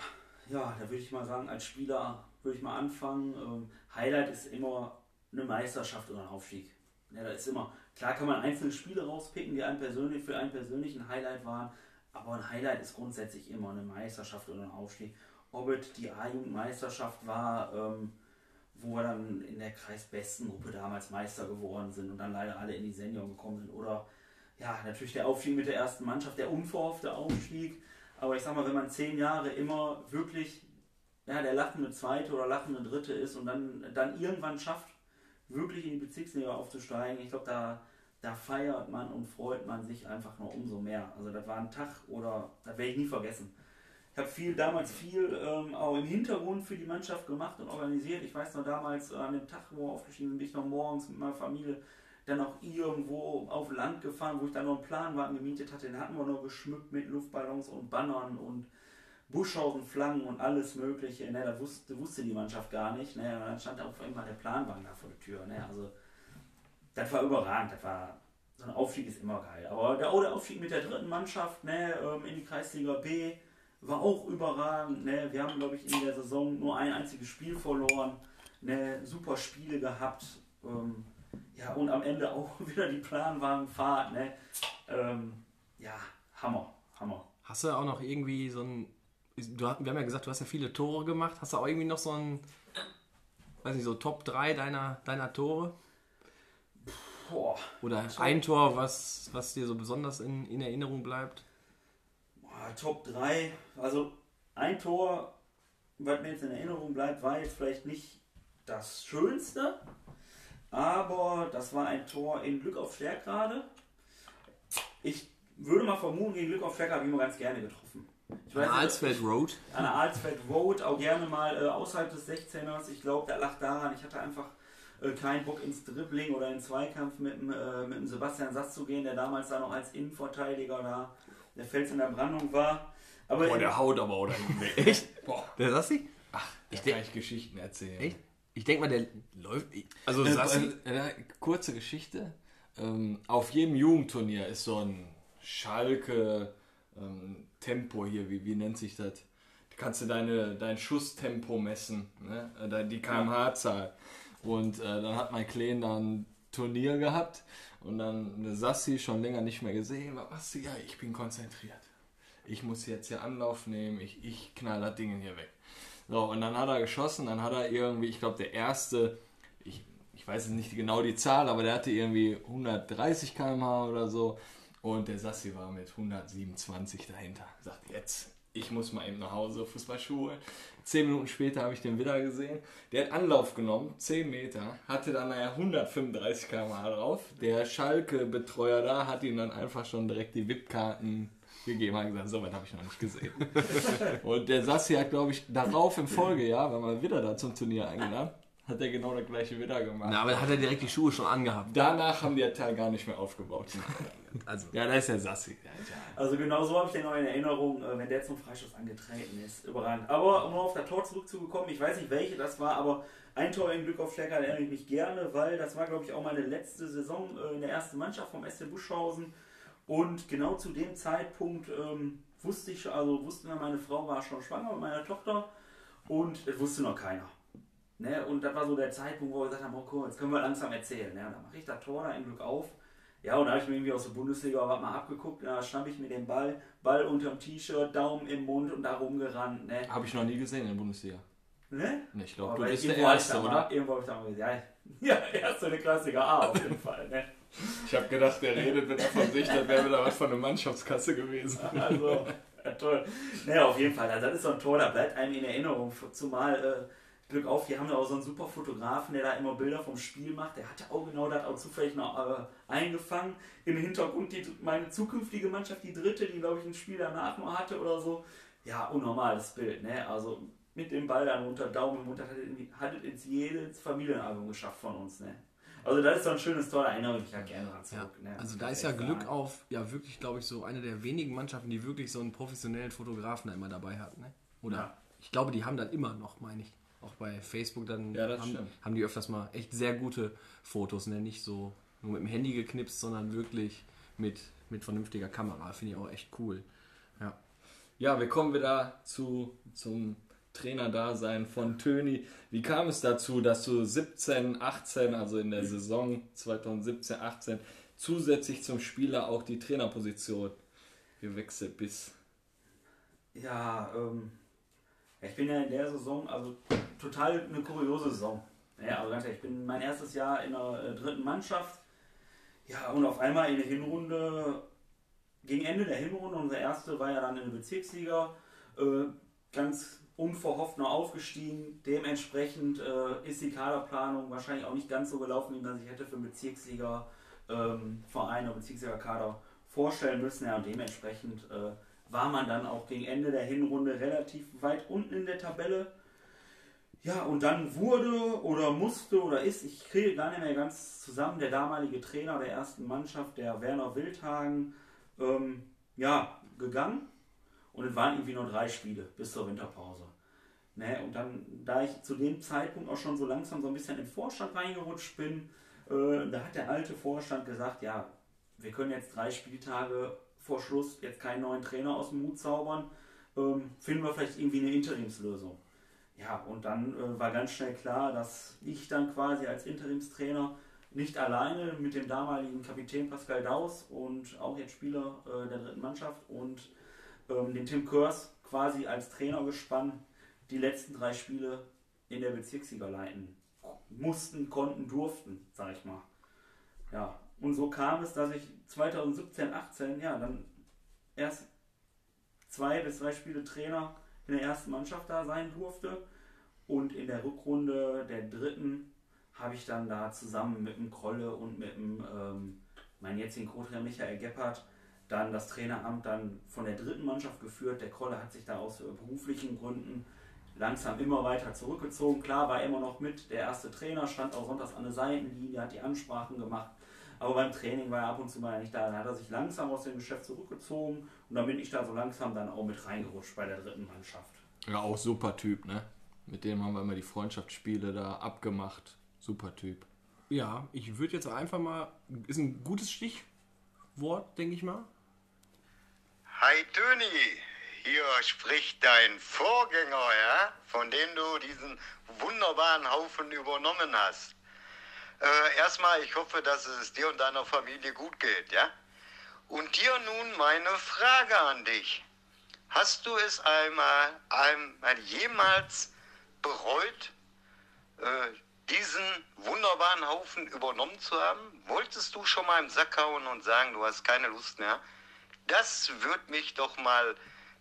Ja, da würde ich mal sagen, als Spieler würde ich mal anfangen. Ähm, Highlight ist immer eine Meisterschaft oder ein Aufstieg. Ja, da ist immer, klar kann man einzelne Spiele rauspicken, die einem persönlich für einen persönlichen Highlight waren, aber ein Highlight ist grundsätzlich immer eine Meisterschaft oder ein Aufstieg. Ob es die A-Jugendmeisterschaft war, ähm, wo wir dann in der Kreisbestengruppe damals Meister geworden sind und dann leider alle in die Senior gekommen sind. Oder ja, natürlich der Aufstieg mit der ersten Mannschaft, der unverhoffte Aufstieg. Aber ich sag mal, wenn man zehn Jahre immer wirklich ja, der lachende Zweite oder lachende Dritte ist und dann, dann irgendwann schafft, wirklich in die Bezirksliga aufzusteigen, ich glaube, da, da feiert man und freut man sich einfach noch umso mehr. Also das war ein Tag oder das werde ich nie vergessen. Ich habe viel, damals viel ähm, auch im Hintergrund für die Mannschaft gemacht und organisiert. Ich weiß noch damals äh, an dem Tag, wo wir aufgestiegen sind, bin ich noch morgens mit meiner Familie dann auch irgendwo auf Land gefahren, wo ich dann noch einen Planwagen gemietet hatte. Den hatten wir noch geschmückt mit Luftballons und Bannern und Buschhausen, Flaggen und alles Mögliche. Ne, das wusste, wusste die Mannschaft gar nicht. Ne, dann stand auch immer der Planwagen da vor der Tür. Ne, also, das war überragend. Das war, so ein Aufstieg ist immer geil. Aber der, auch der Aufstieg mit der dritten Mannschaft ne, ähm, in die Kreisliga B war auch überragend. Ne. Wir haben, glaube ich, in der Saison nur ein einziges Spiel verloren. Ne, super Spiele gehabt. Ähm, ja, und am Ende auch wieder die Planwagenfahrt. Ne. Ähm, ja, Hammer, Hammer. Hast du auch noch irgendwie so ein du, wir haben ja gesagt, du hast ja viele Tore gemacht. Hast du auch irgendwie noch so ein, weiß nicht, so Top 3 deiner, deiner Tore? Boah. Oder ein Tor, was, was dir so besonders in, in Erinnerung bleibt? Top 3, also ein Tor, was mir jetzt in Erinnerung bleibt, war jetzt vielleicht nicht das Schönste, aber das war ein Tor in Glück auf Stärkrade. Ich würde mal vermuten, gegen Glück auf Stärkrade habe ich immer ganz gerne getroffen. Ich an der Alsfeld Road? An der Alsfeld Road, auch gerne mal äh, außerhalb des 16ers. Ich glaube, der lag daran, ich hatte einfach äh, keinen Bock ins Dribbling oder in Zweikampf mit dem, äh, mit dem Sebastian Sass zu gehen, der damals da noch als Innenverteidiger da der Fels in der Brandung war. Aber Boah, der haut aber auch da weg. Echt? Boah. Der Sassi? Ach, ich kann ich Geschichten erzählen. Echt? Ich denke mal, der läuft. Also, Sassi, äh, kurze Geschichte. Ähm, auf jedem Jugendturnier ist so ein Schalke ähm, Tempo hier, wie, wie nennt sich das? Da kannst du deine, dein Schusstempo messen, ne? Äh, die kmh-Zahl. Und äh, dann hat mein Kleen dann ein Turnier gehabt und dann Sassi schon länger nicht mehr gesehen. Was? Ja, ich bin konzentriert. Ich muss jetzt hier Anlauf nehmen, ich, ich knall das Ding hier weg. So, und dann hat er geschossen, dann hat er irgendwie, ich glaube, der erste, ich, ich weiß nicht genau die Zahl, aber der hatte irgendwie 130 km/h oder so. Und der Sassi war mit 127 dahinter. Sagt, jetzt, ich muss mal eben nach Hause Fußballschuhe. Zehn Minuten später habe ich den wieder gesehen. Der hat Anlauf genommen, 10 Meter, hatte dann naja 135 km/h drauf. Der Schalke-Betreuer da hat ihm dann einfach schon direkt die VIP-Karten gegeben hat gesagt, so weit habe ich noch nicht gesehen. und der Sassi hat, glaube ich, darauf im Folgejahr, wenn man wieder da zum Turnier eingeladen, hat er genau das gleiche wieder gemacht. Na, aber hat er direkt die Schuhe schon angehabt. Danach haben die das Teil gar nicht mehr aufgebaut. also. Ja, da ist der Sassi. Also genau so habe ich den noch in Erinnerung, äh, wenn der zum Freistoß angetreten ist. Überragend. Aber um auf das Tor zurückzukommen, ich weiß nicht welche das war, aber ein Tor in Glück auf Stärker erinnere ich mich gerne, weil das war, glaube ich, auch meine letzte Saison äh, in der ersten Mannschaft vom SC Buschhausen. Und genau zu dem Zeitpunkt ähm, wusste ich, also wusste meine Frau war schon schwanger mit meiner Tochter und es wusste noch keiner. Ne? Und das war so der Zeitpunkt, wo wir gesagt haben, oh cool, jetzt können wir langsam erzählen. Ne? Und dann mache ich das Tor da im Glück auf. Ja, und da habe ich mir irgendwie aus der Bundesliga was mal abgeguckt. Da schnapp ich mir den Ball, Ball unterm T-Shirt, Daumen im Mund und da rumgerannt. Ne? Habe ich noch nie gesehen in der Bundesliga. Ne? ne ich glaube, du bist der Erste, oder? Mal, irgendwo habe ich da mal gesagt, ja, ja, erste der Klassiker A auf jeden Fall. Ne? Ich habe gedacht, der redet wieder von sich, dann wäre wieder was von der Mannschaftskasse gewesen. Also, ja, toll. Naja, auf jeden Fall. Also, das ist so ein Tor, da bleibt einem in Erinnerung. Zumal äh, Glück auf, wir haben ja auch so einen super Fotografen, der da immer Bilder vom Spiel macht. Der hatte auch genau das auch zufällig noch äh, eingefangen. Im Hintergrund die, meine zukünftige Mannschaft, die dritte, die glaube ich ein Spiel danach noch hatte oder so. Ja, unnormales Bild, ne? Also mit dem Ball dann unter Daumen im Mund hat es ins jedes Familienalbum geschafft von uns, ne? Also das ist so ein schönes Tor, da erinnere ich mich ja gerne dran zurück. Ja, ne? Also da ist ja Glück sagen. auf, ja wirklich, glaube ich, so eine der wenigen Mannschaften, die wirklich so einen professionellen Fotografen da immer dabei hat, ne? Oder? Ja. Ich glaube, die haben das immer noch, meine ich. Auch bei Facebook dann Ja, das haben, haben die öfters mal echt sehr gute Fotos, ne? nicht so nur mit dem Handy geknipst, sondern wirklich mit, mit vernünftiger Kamera. Finde ich auch echt cool. Ja. Ja, wir kommen wieder zu, zum Trainerdasein von Töni. Wie kam es dazu, dass du 17, 18, also in der Saison 2017, 18, zusätzlich zum Spieler auch die Trainerposition gewechselt bist? Ja, ähm, ja, ich bin ja in der Saison, also total eine kuriose Saison. Ja, also ganz ehrlich, ich bin mein erstes Jahr in der äh, dritten Mannschaft. Ja, und auf einmal in der Hinrunde, gegen Ende der Hinrunde, unsere erste war ja dann in der Bezirksliga, äh, ganz unverhofft noch aufgestiegen. Dementsprechend äh, ist die Kaderplanung wahrscheinlich auch nicht ganz so gelaufen, wie man sich hätte für einen Bezirksliga ähm, oder Bezirksliga-Kader vorstellen müssen. Ja, und dementsprechend äh, war man dann auch gegen Ende der Hinrunde relativ weit unten in der Tabelle. Ja, und dann wurde oder musste oder ist, ich kriege gar nicht mehr ganz zusammen, der damalige Trainer der ersten Mannschaft, der Werner Wildhagen, ähm, ja, gegangen. Und es waren irgendwie nur drei Spiele bis zur Winterpause. Ne, und dann, da ich zu dem Zeitpunkt auch schon so langsam so ein bisschen in den Vorstand reingerutscht bin, äh, da hat der alte Vorstand gesagt, ja, wir können jetzt drei Spieltage vor Schluss jetzt keinen neuen Trainer aus dem Mut zaubern, ähm, finden wir vielleicht irgendwie eine Interimslösung. Ja, und dann äh, war ganz schnell klar, dass ich dann quasi als Interimstrainer nicht alleine mit dem damaligen Kapitän Pascal Daus und auch jetzt Spieler äh, der dritten Mannschaft und ähm, den Tim Körs quasi als Trainergespann die letzten drei Spiele in der Bezirksliga leiten mussten, konnten, durften, sag ich mal. Ja, und so kam es, dass ich 2017, 18, ja, dann erst zwei bis drei Spiele Trainer in der ersten Mannschaft da sein durfte. Und in der Rückrunde der dritten habe ich dann da zusammen mit dem Krolle und mit dem, ähm, meinem jetzigen Co-Trainer Michael Geppert dann das Traineramt dann von der dritten Mannschaft geführt. Der Krolle hat sich da aus beruflichen Gründen langsam immer weiter zurückgezogen. Klar war er immer noch mit, der erste Trainer stand auch sonntags an der Seitenlinie, hat die Ansprachen gemacht. Aber beim Training war er ab und zu mal nicht da. Dann hat er sich langsam aus dem Geschäft zurückgezogen und dann bin ich da so langsam dann auch mit reingerutscht bei der dritten Mannschaft. Ja, auch super Typ, ne? Mit dem haben wir immer die Freundschaftsspiele da abgemacht. Super Typ. Ja, ich würde jetzt einfach mal, ist ein gutes Stichwort, denke ich mal. Hi Töni, hier spricht dein Vorgänger, ja, von dem du diesen wunderbaren Haufen übernommen hast. Äh, erstmal, ich hoffe, dass es dir und deiner Familie gut geht, ja? Und dir nun meine Frage an dich. Hast du es einmal, einmal jemals bereut, äh, diesen wunderbaren Haufen übernommen zu haben? Wolltest du schon mal im Sack hauen und sagen, du hast keine Lust mehr? Das würde mich doch mal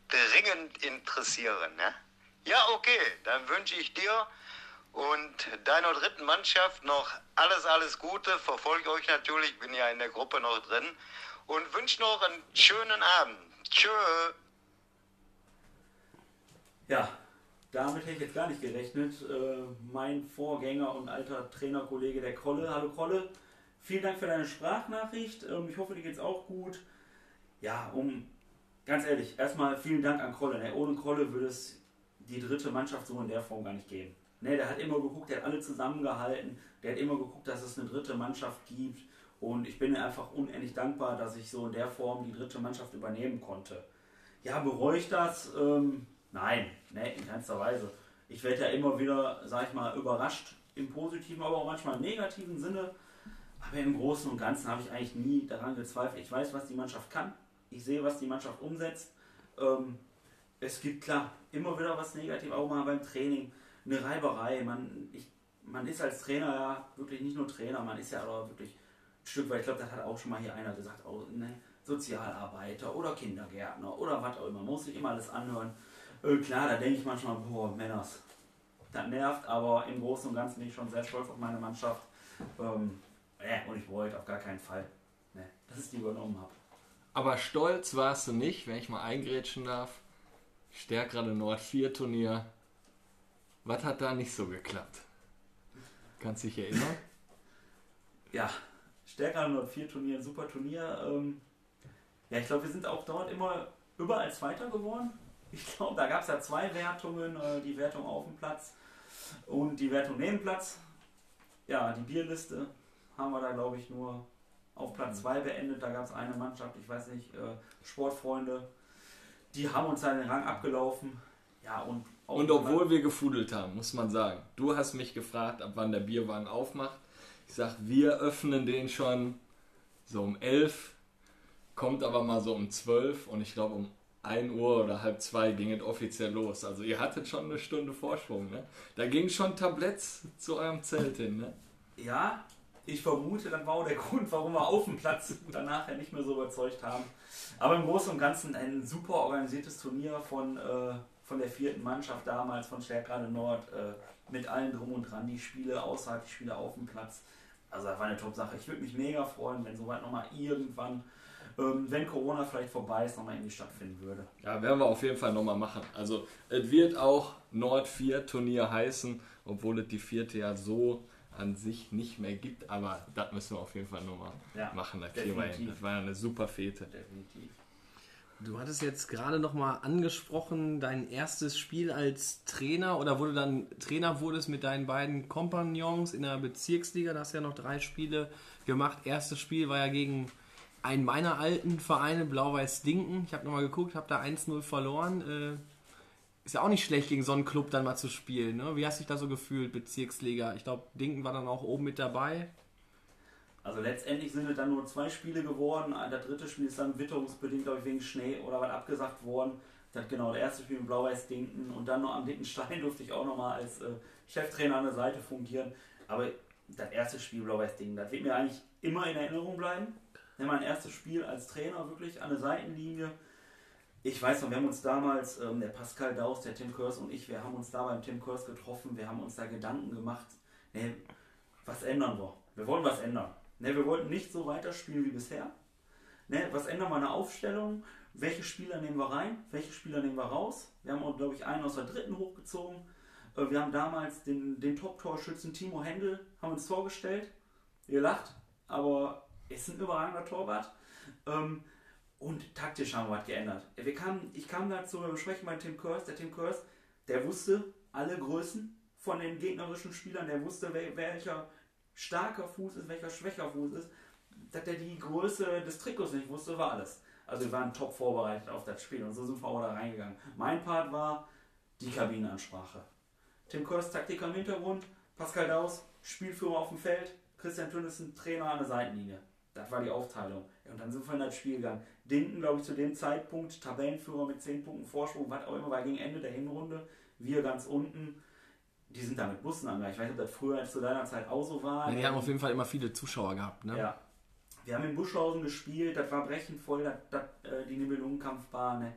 dringend interessieren. Ne? Ja, okay, dann wünsche ich dir und deiner dritten Mannschaft noch alles, alles Gute. Verfolge euch natürlich, bin ja in der Gruppe noch drin und wünsche noch einen schönen Abend. Tschö. Ja, damit hätte ich jetzt gar nicht gerechnet. Äh, mein Vorgänger und alter Trainerkollege, der Krolle. Hallo Krolle, vielen Dank für deine Sprachnachricht. Ähm, ich hoffe, dir geht's auch gut. Ja, um ganz ehrlich, erstmal vielen Dank an Krolle. Ne? Ohne Krolle würde es die dritte Mannschaft so in der Form gar nicht geben. Ne, der hat immer geguckt, der hat alle zusammengehalten, der hat immer geguckt, dass es eine dritte Mannschaft gibt. Und ich bin einfach unendlich dankbar, dass ich so in der Form die dritte Mannschaft übernehmen konnte. Ja, bereue ich das? Ähm, nein, ne, in keinster Weise. Ich werde ja immer wieder, sag ich mal, überrascht im positiven, aber auch manchmal im negativen Sinne. Aber im Großen und Ganzen habe ich eigentlich nie daran gezweifelt. Ich weiß, was die Mannschaft kann. Ich sehe, was die Mannschaft umsetzt. Ähm, es gibt klar immer wieder was Negatives, auch mal beim Training. Eine Reiberei. Man, ich, man ist als Trainer ja wirklich nicht nur Trainer, man ist ja aber wirklich ein Stück weit, ich glaube, das hat auch schon mal hier einer gesagt, auch, ne, Sozialarbeiter oder Kindergärtner oder was auch immer. Man muss sich immer alles anhören. Äh, klar, da denke ich manchmal, boah, Männers, das nervt, aber im Großen und Ganzen bin ich schon sehr stolz auf meine Mannschaft. Ähm, äh, und ich wollte auf gar keinen Fall, ne, dass ich die übernommen habe. Aber stolz warst du nicht, wenn ich mal eingrätschen darf. Stärkrade Nord 4 Turnier. Was hat da nicht so geklappt? Kannst dich erinnern? ja, Stärker 104 Turnier, super Turnier. Ähm, ja, ich glaube, wir sind auch dort immer überall Zweiter geworden. Ich glaube, da gab es ja zwei Wertungen, äh, die Wertung auf dem Platz. Und die Wertung Nebenplatz, ja, die Bierliste haben wir da, glaube ich, nur auf Platz 2 beendet. Da gab es eine Mannschaft, ich weiß nicht, äh, Sportfreunde, die haben uns da den Rang abgelaufen. Ja, und, auch Und obwohl wir gefudelt haben, muss man sagen. Du hast mich gefragt, ab wann der Bierwagen aufmacht. Ich sag, wir öffnen den schon so um 11, kommt aber mal so um 12 und ich glaube um 1 Uhr oder halb zwei ging es offiziell los. Also ihr hattet schon eine Stunde Vorsprung, ne? Da ging schon Tabletts zu eurem Zelt hin, ne? Ja, ich vermute, das war auch der Grund, warum wir auf dem Platz danach ja nicht mehr so überzeugt haben. Aber im Großen und Ganzen ein super organisiertes Turnier von, äh, von der vierten Mannschaft damals, von Stärkrade Nord, äh, mit allen drum und dran, die Spiele außerhalb, die Spiele auf dem Platz. Also das war eine Top-Sache. Ich würde mich mega freuen, wenn soweit nochmal irgendwann, ähm, wenn Corona vielleicht vorbei ist, nochmal irgendwie stattfinden würde. Ja, werden wir auf jeden Fall nochmal machen. Also es wird auch Nord 4 Turnier heißen, obwohl es die vierte ja so an sich nicht mehr gibt, aber das müssen wir auf jeden Fall nochmal Ja, machen. Da definitiv. Das war ja eine super Fete. Definitiv. Du hattest jetzt gerade noch mal angesprochen, dein erstes Spiel als Trainer oder wurde dann Trainer wurdest mit deinen beiden Kompagnons in der Bezirksliga. Da hast du ja noch drei Spiele gemacht. Erstes Spiel war ja gegen einen meiner alten Vereine, Blau-Weiß Dinken. Ich habe nochmal geguckt, habe da 1-0 verloren. Äh, ist ja auch nicht schlecht, gegen so einen Club dann mal zu spielen. Ne? Wie hast du dich da so gefühlt, Bezirksliga? Ich glaube, Dinken war dann auch oben mit dabei. Also letztendlich sind es dann nur zwei Spiele geworden. Das dritte Spiel ist dann witterungsbedingt, glaube ich, wegen Schnee oder was abgesagt worden. Das genau, das erste Spiel mit Blau-Weiß Dinken und dann noch am dicken Stein durfte ich auch nochmal als äh, Cheftrainer an der Seite fungieren. Aber das erste Spiel Blau-Weiß Dinken, das wird mir eigentlich immer in Erinnerung bleiben. Ja, mein erstes Spiel als Trainer wirklich an der Seitenlinie. Ich weiß noch, wir haben uns damals, ähm, der Pascal Daus, der Tim Kurs und ich, wir haben uns da beim Tim Kurs getroffen, wir haben uns da Gedanken gemacht, ne, was ändern wir? Wir wollen was ändern. Ne, wir wollten nicht so weiterspielen wie bisher. Ne, was ändern wir an der Aufstellung? Welche Spieler nehmen wir rein? Welche Spieler nehmen wir raus? Wir haben auch, glaube ich, einen aus der dritten hochgezogen. Äh, Wir haben damals den, den Top-Torschützen Timo Händel haben uns vorgestellt. Ihr lacht, aber ist ein überragender Torwart. Ähm, und taktisch haben wir was geändert. Wir kamen, ich kam da zur Besprechung bei Tim Kurs. Der Tim Kurs, der wusste alle Größen von den gegnerischen Spielern. Der wusste, wel- welcher starker Fuß ist, welcher schwächer Fuß ist. Dass er die Größe des Trikots nicht wusste, war alles. Also wir waren top vorbereitet auf das Spiel und so sind wir auch da reingegangen. Mein Part war die Kabinenansprache. Tim Kurs, Taktiker im Hintergrund, Pascal Daus, Spielführer auf dem Feld, Christian Tönnissen, Trainer an der Seitenlinie. Das war die Aufteilung. Und dann sind wir in das Spiel gegangen. Dinken, glaube ich, zu dem Zeitpunkt Tabellenführer mit 10 Punkten Vorsprung, was auch immer, war gegen Ende der Hinrunde. Wir ganz unten. Die sind da mit Bussen angegangen. Ich weiß nicht, ob das früher zu deiner Zeit auch so war. Ja, die haben auf jeden Fall immer viele Zuschauer gehabt. Ne? Ja. Wir haben in Buschhausen gespielt, das war brechend voll, das, das, äh, die Nibelungenkampfbahn. Ne?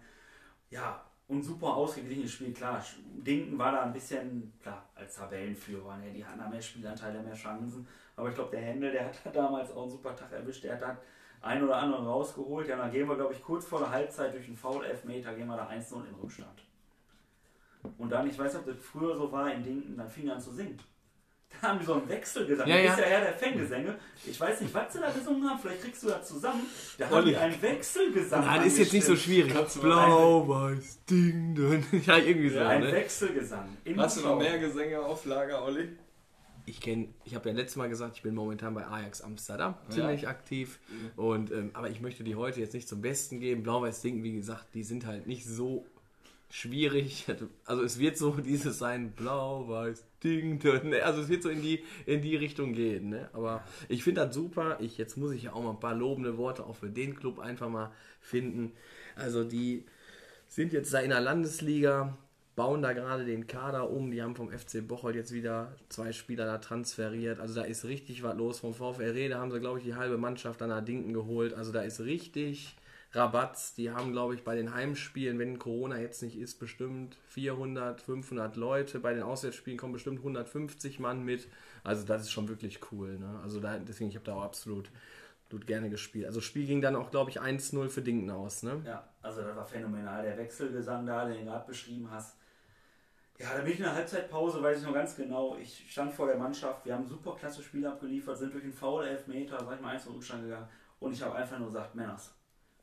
Ja, und super ausgeglichenes Spiel, klar. Dinken war da ein bisschen, klar, als Tabellenführer, ne? die hatten da mehr Spielanteile, mehr Chancen. Aber ich glaube, der Händel, der hat da damals auch einen super Tag erwischt, der hat da einen oder anderen rausgeholt. Ja, dann gehen wir, glaube ich, kurz vor der Halbzeit durch einen Foul-Elfmeter, gehen wir da 1-0 in Rückstand. Und dann, ich weiß nicht, ob das früher so war in Dinken, dann fing er an zu singen. Da haben die so einen Wechselgesang. Ja, du ja. bist ja Herr der Fangesänge. Ich weiß nicht, was sie da gesungen haben. Vielleicht kriegst du das zusammen. Da haben Olli. die einen Wechselgesang. Nein, ist jetzt nicht so schwierig. Kannst du Blau, weiß, Ding, dun. Ja, irgendwie so. Ja, ein Ne? Wechselgesang. In Hast du noch mehr Gesänge auf Lager, Olli? Ich kenne, ich habe ja letztes Mal gesagt, ich bin momentan bei Ajax Amsterdam ziemlich aktiv. Und, ähm, aber ich möchte die heute jetzt nicht zum Besten geben. Blau-Weiß Ding, wie gesagt, die sind halt nicht so schwierig. Also es wird so dieses sein, Blau-Weiß Ding. dun. Also es wird so in die, in die Richtung gehen. Ne? Aber ich finde das super. Ich, jetzt muss ich ja auch mal ein paar lobende Worte auch für den Club einfach mal finden. Also die sind jetzt da in der Landesliga, bauen da gerade den Kader um. Die haben vom FC Bocholt jetzt wieder zwei Spieler da transferiert. Also da ist richtig was los. Vom VfR Rede haben sie, glaube ich, die halbe Mannschaft an der Dinken geholt. Also da ist richtig Rabatz. Die haben, glaube ich, bei den Heimspielen, wenn Corona jetzt nicht ist, bestimmt 400, 500 Leute. Bei den Auswärtsspielen kommen bestimmt 150 Mann mit. Also das ist schon wirklich cool. Ne? Also da, deswegen, ich habe da auch absolut, absolut gerne gespielt. Also Spiel ging dann auch, glaube ich, 1-0 für Dinken aus. Ne? Ja, also das war phänomenal. Der Wechselgesang da, den du gerade beschrieben hast. Ja, da bin ich in der Halbzeitpause, weiß ich noch ganz genau. Ich stand vor der Mannschaft, wir haben super klasse Spiele abgeliefert, sind durch einen Foul Elfmeter, sag ich mal, eins Rückstand gegangen. Und ich habe einfach nur gesagt, Männers,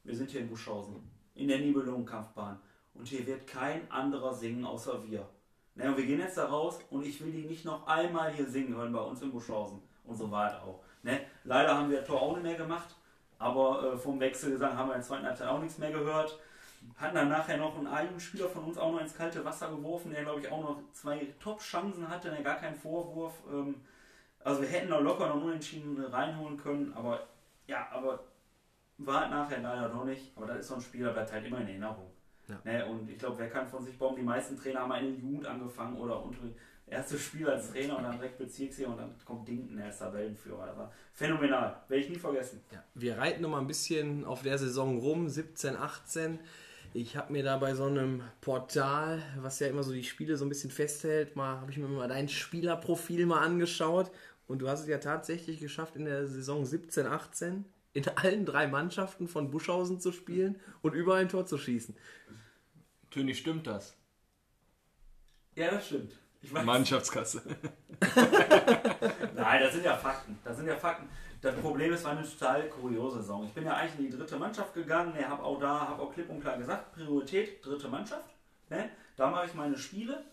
wir sind hier in Buschhausen, in der Nibelungenkampfbahn. Und hier wird kein anderer singen außer wir. Ne, und wir gehen jetzt da raus und ich will die nicht noch einmal hier singen hören bei uns in Buschhausen. Und so war es auch. Ne? Leider haben wir das Tor auch nicht mehr gemacht, aber äh, vom Wechselgesang haben wir in der zweiten Halbzeit auch nichts mehr gehört. Hatten dann nachher noch einen eigenen Spieler von uns auch noch ins kalte Wasser geworfen, der glaube ich auch noch zwei Top-Chancen hatte, der gar keinen Vorwurf. Ähm, also wir hätten da locker noch unentschieden reinholen können, aber ja, aber war nachher leider noch nicht. Aber das ist so ein Spieler, bleibt halt immer in Erinnerung. Ja. Ne? Und ich glaube, wer kann von sich bauen? Die meisten Trainer haben eine Jugend angefangen oder unter erste Spiel als Trainer und dann direkt Bezirksliga und dann kommt Dinken als Tabellenführer. Das war phänomenal. Werde ich nie vergessen. Ja, wir reiten noch mal ein bisschen auf der Saison rum, 17, 18. Ich habe mir da bei so einem Portal, was ja immer so die Spiele so ein bisschen festhält, mal habe ich mir mal dein Spielerprofil mal angeschaut und du hast es ja tatsächlich geschafft in der Saison 17, 18 in allen drei Mannschaften von Buschhausen zu spielen und überall ein Tor zu schießen. Töni, stimmt das? Ja, das stimmt. Ich weiß. Mannschaftskasse. Nein, das sind ja Fakten. Das sind ja Fakten. Das Problem ist, es war eine total kuriose Saison. Ich bin ja eigentlich in die dritte Mannschaft gegangen. Ich habe auch da, habe auch klipp und klar gesagt, Priorität dritte Mannschaft. Ne? Da mache ich meine Spiele.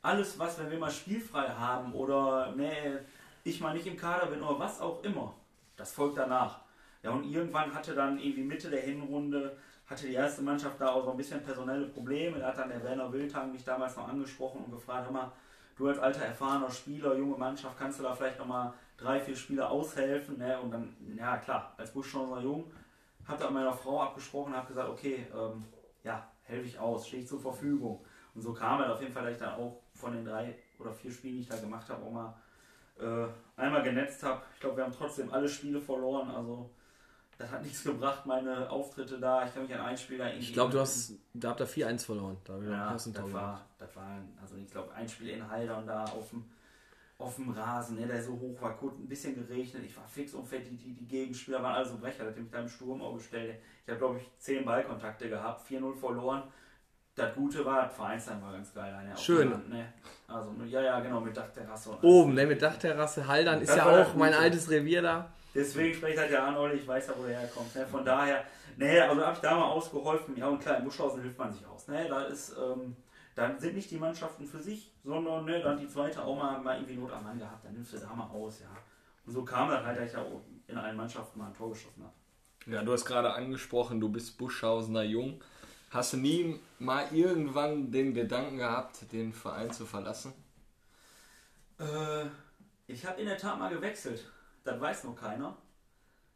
Alles, was, wenn wir mal spielfrei haben oder ne, ich mal nicht im Kader bin oder was auch immer, das folgt danach. Ja, und irgendwann hatte dann irgendwie Mitte der Hinrunde, hatte die erste Mannschaft da auch so ein bisschen personelle Probleme. Da hat dann der Werner Wildhang mich damals noch angesprochen und gefragt, hör mal, du als alter erfahrener Spieler, junge Mannschaft, kannst du da vielleicht nochmal drei, vier Spiele aushelfen? Ne? Und dann, ja klar, als Buschchauser Jung, habe da meiner Frau abgesprochen, habe gesagt, okay, ähm, ja, helfe ich aus, stehe ich zur Verfügung. Und so kam er auf jeden Fall, dass ich dann auch von den drei oder vier Spielen, die ich da gemacht habe, auch mal äh, einmal genetzt habe. Ich glaube, wir haben trotzdem alle Spiele verloren, also das hat nichts gebracht, meine Auftritte da. Ich kann mich an ein Spiel da irgendwie. Ich glaube, du hast, da habt ihr 4-1 verloren. Da ihr Ja, Tor das gemacht. war, das war, also ich glaube, ein Spiel in Haldern da auf dem, auf dem Rasen, ne, der so hoch war, gut, ein bisschen geregnet. Ich war fix und fertig. Die, die Gegenspieler waren alle so brecher, da hat mich da im Sturm auch gestellt. Ich habe, glaube ich, 10 Ballkontakte gehabt, 4-0 verloren. Das Gute war, das Vereinsheim war ganz geil. Ne, Schön. Hand, Ne? Also, ja, ja, genau, mit Dachterrasse. Oben, ne, mit Dachterrasse, Haldern ist Das ja das auch mein altes Revier da. Deswegen spricht halt ja an, Olli, ich weiß ja, wo der herkommt. Ne? Von daher, ne, also habe ich da mal ausgeholfen. Ja, und klar, in Buschhausen hilft man sich aus. Ne? Da ist, ähm, dann sind nicht die Mannschaften für sich, sondern ne, dann die zweite auch mal, mal irgendwie Not am Mann gehabt. Dann nimmst du da mal aus, ja. Und so kam das halt, dass ich ja auch in allen Mannschaften mal ein Tor geschossen habe. Ja, du hast gerade angesprochen, du bist Buschhausener Jung. Hast du nie mal irgendwann den Gedanken gehabt, den Verein zu verlassen? Äh, ich habe in der Tat mal gewechselt. Das weiß noch keiner.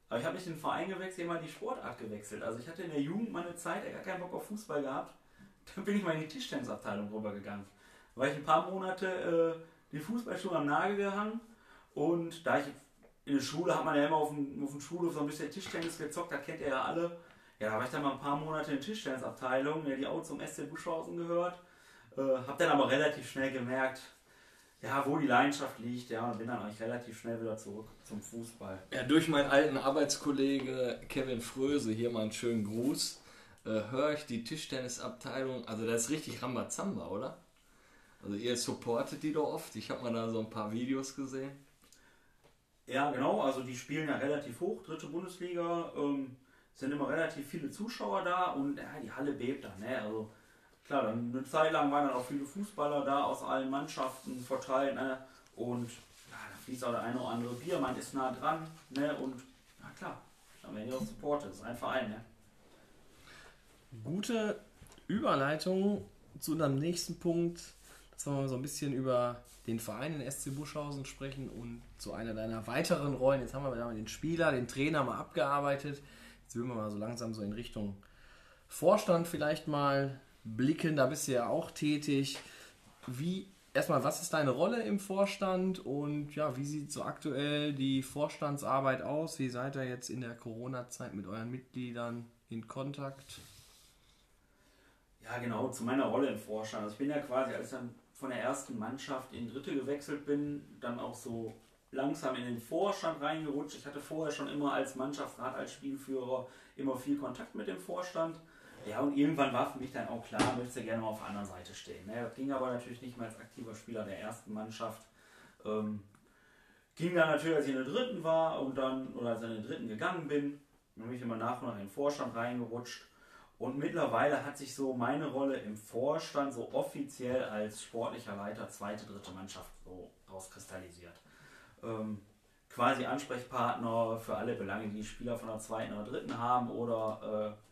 Aber ich habe nicht den Verein gewechselt, immer die Sportart gewechselt. Also ich hatte in der Jugend meine Zeit gar keinen Bock auf Fußball gehabt. Dann bin ich mal in die Tischtennisabteilung rübergegangen. Da war ich ein paar Monate äh, die Fußballschuhe am Nagel gehangen. Und da ich in der Schule hat man ja immer auf dem, auf dem Schulhof so ein bisschen Tischtennis gezockt, da kennt ihr ja alle. Ja, da war ich dann mal ein paar Monate in der Tischtennisabteilung, die auch zum SC Buschhausen gehört. Äh, hab dann aber relativ schnell gemerkt, ja, wo die Leidenschaft liegt, ja, und bin dann eigentlich relativ schnell wieder zurück zum Fußball. Ja, durch meinen alten Arbeitskollege Kevin Fröse, hier mal einen schönen Gruß, äh, höre ich die Tischtennisabteilung, also das ist richtig Rambazamba, oder? Also ihr supportet die doch oft, ich habe mal da so ein paar Videos gesehen. Ja, genau, also die spielen ja relativ hoch, dritte Bundesliga, ähm, sind immer relativ viele Zuschauer da und ja, die Halle bebt dann, ne? Also klar, dann eine Zeit lang waren dann auch viele Fußballer da aus allen Mannschaften verteilt, ne? Und ja, da fließt auch der eine oder andere Bier, man ist nah dran, ne? Und ja klar, dann werden die auch supportet, ist ein Verein, ne? Gute Überleitung zu unserem nächsten Punkt, dass wir mal so ein bisschen über den Verein in SC Buschhausen sprechen und zu einer deiner weiteren Rollen. Jetzt haben wir den Spieler, den Trainer mal abgearbeitet. Jetzt würden wir mal so langsam so in Richtung Vorstand vielleicht mal blicken. Da bist du ja auch tätig. Wie, erstmal, was ist deine Rolle im Vorstand und ja, wie sieht so aktuell die Vorstandsarbeit aus? Wie seid ihr jetzt in der Corona-Zeit mit euren Mitgliedern in Kontakt? Ja, genau, zu meiner Rolle im Vorstand. Also ich bin ja quasi, als ich dann von der ersten Mannschaft in dritte gewechselt bin, dann auch so langsam in den Vorstand reingerutscht. Ich hatte vorher schon immer als Mannschaftsrat, als Spielführer immer viel Kontakt mit dem Vorstand. Ja, und irgendwann war für mich dann auch klar, möchte ich gerne mal auf der anderen Seite stehen. Ne, ging aber natürlich nicht mehr als aktiver Spieler der ersten Mannschaft. Ähm, ging dann natürlich, als ich in der dritten war und dann, oder als ich in den dritten gegangen bin, dann bin ich immer nach und nach in den Vorstand reingerutscht. Und mittlerweile hat sich so meine Rolle im Vorstand so offiziell als sportlicher Leiter zweite, dritte Mannschaft so rauskristallisiert. Ähm, quasi Ansprechpartner für alle Belange, die Spieler von der zweiten oder dritten haben oder äh,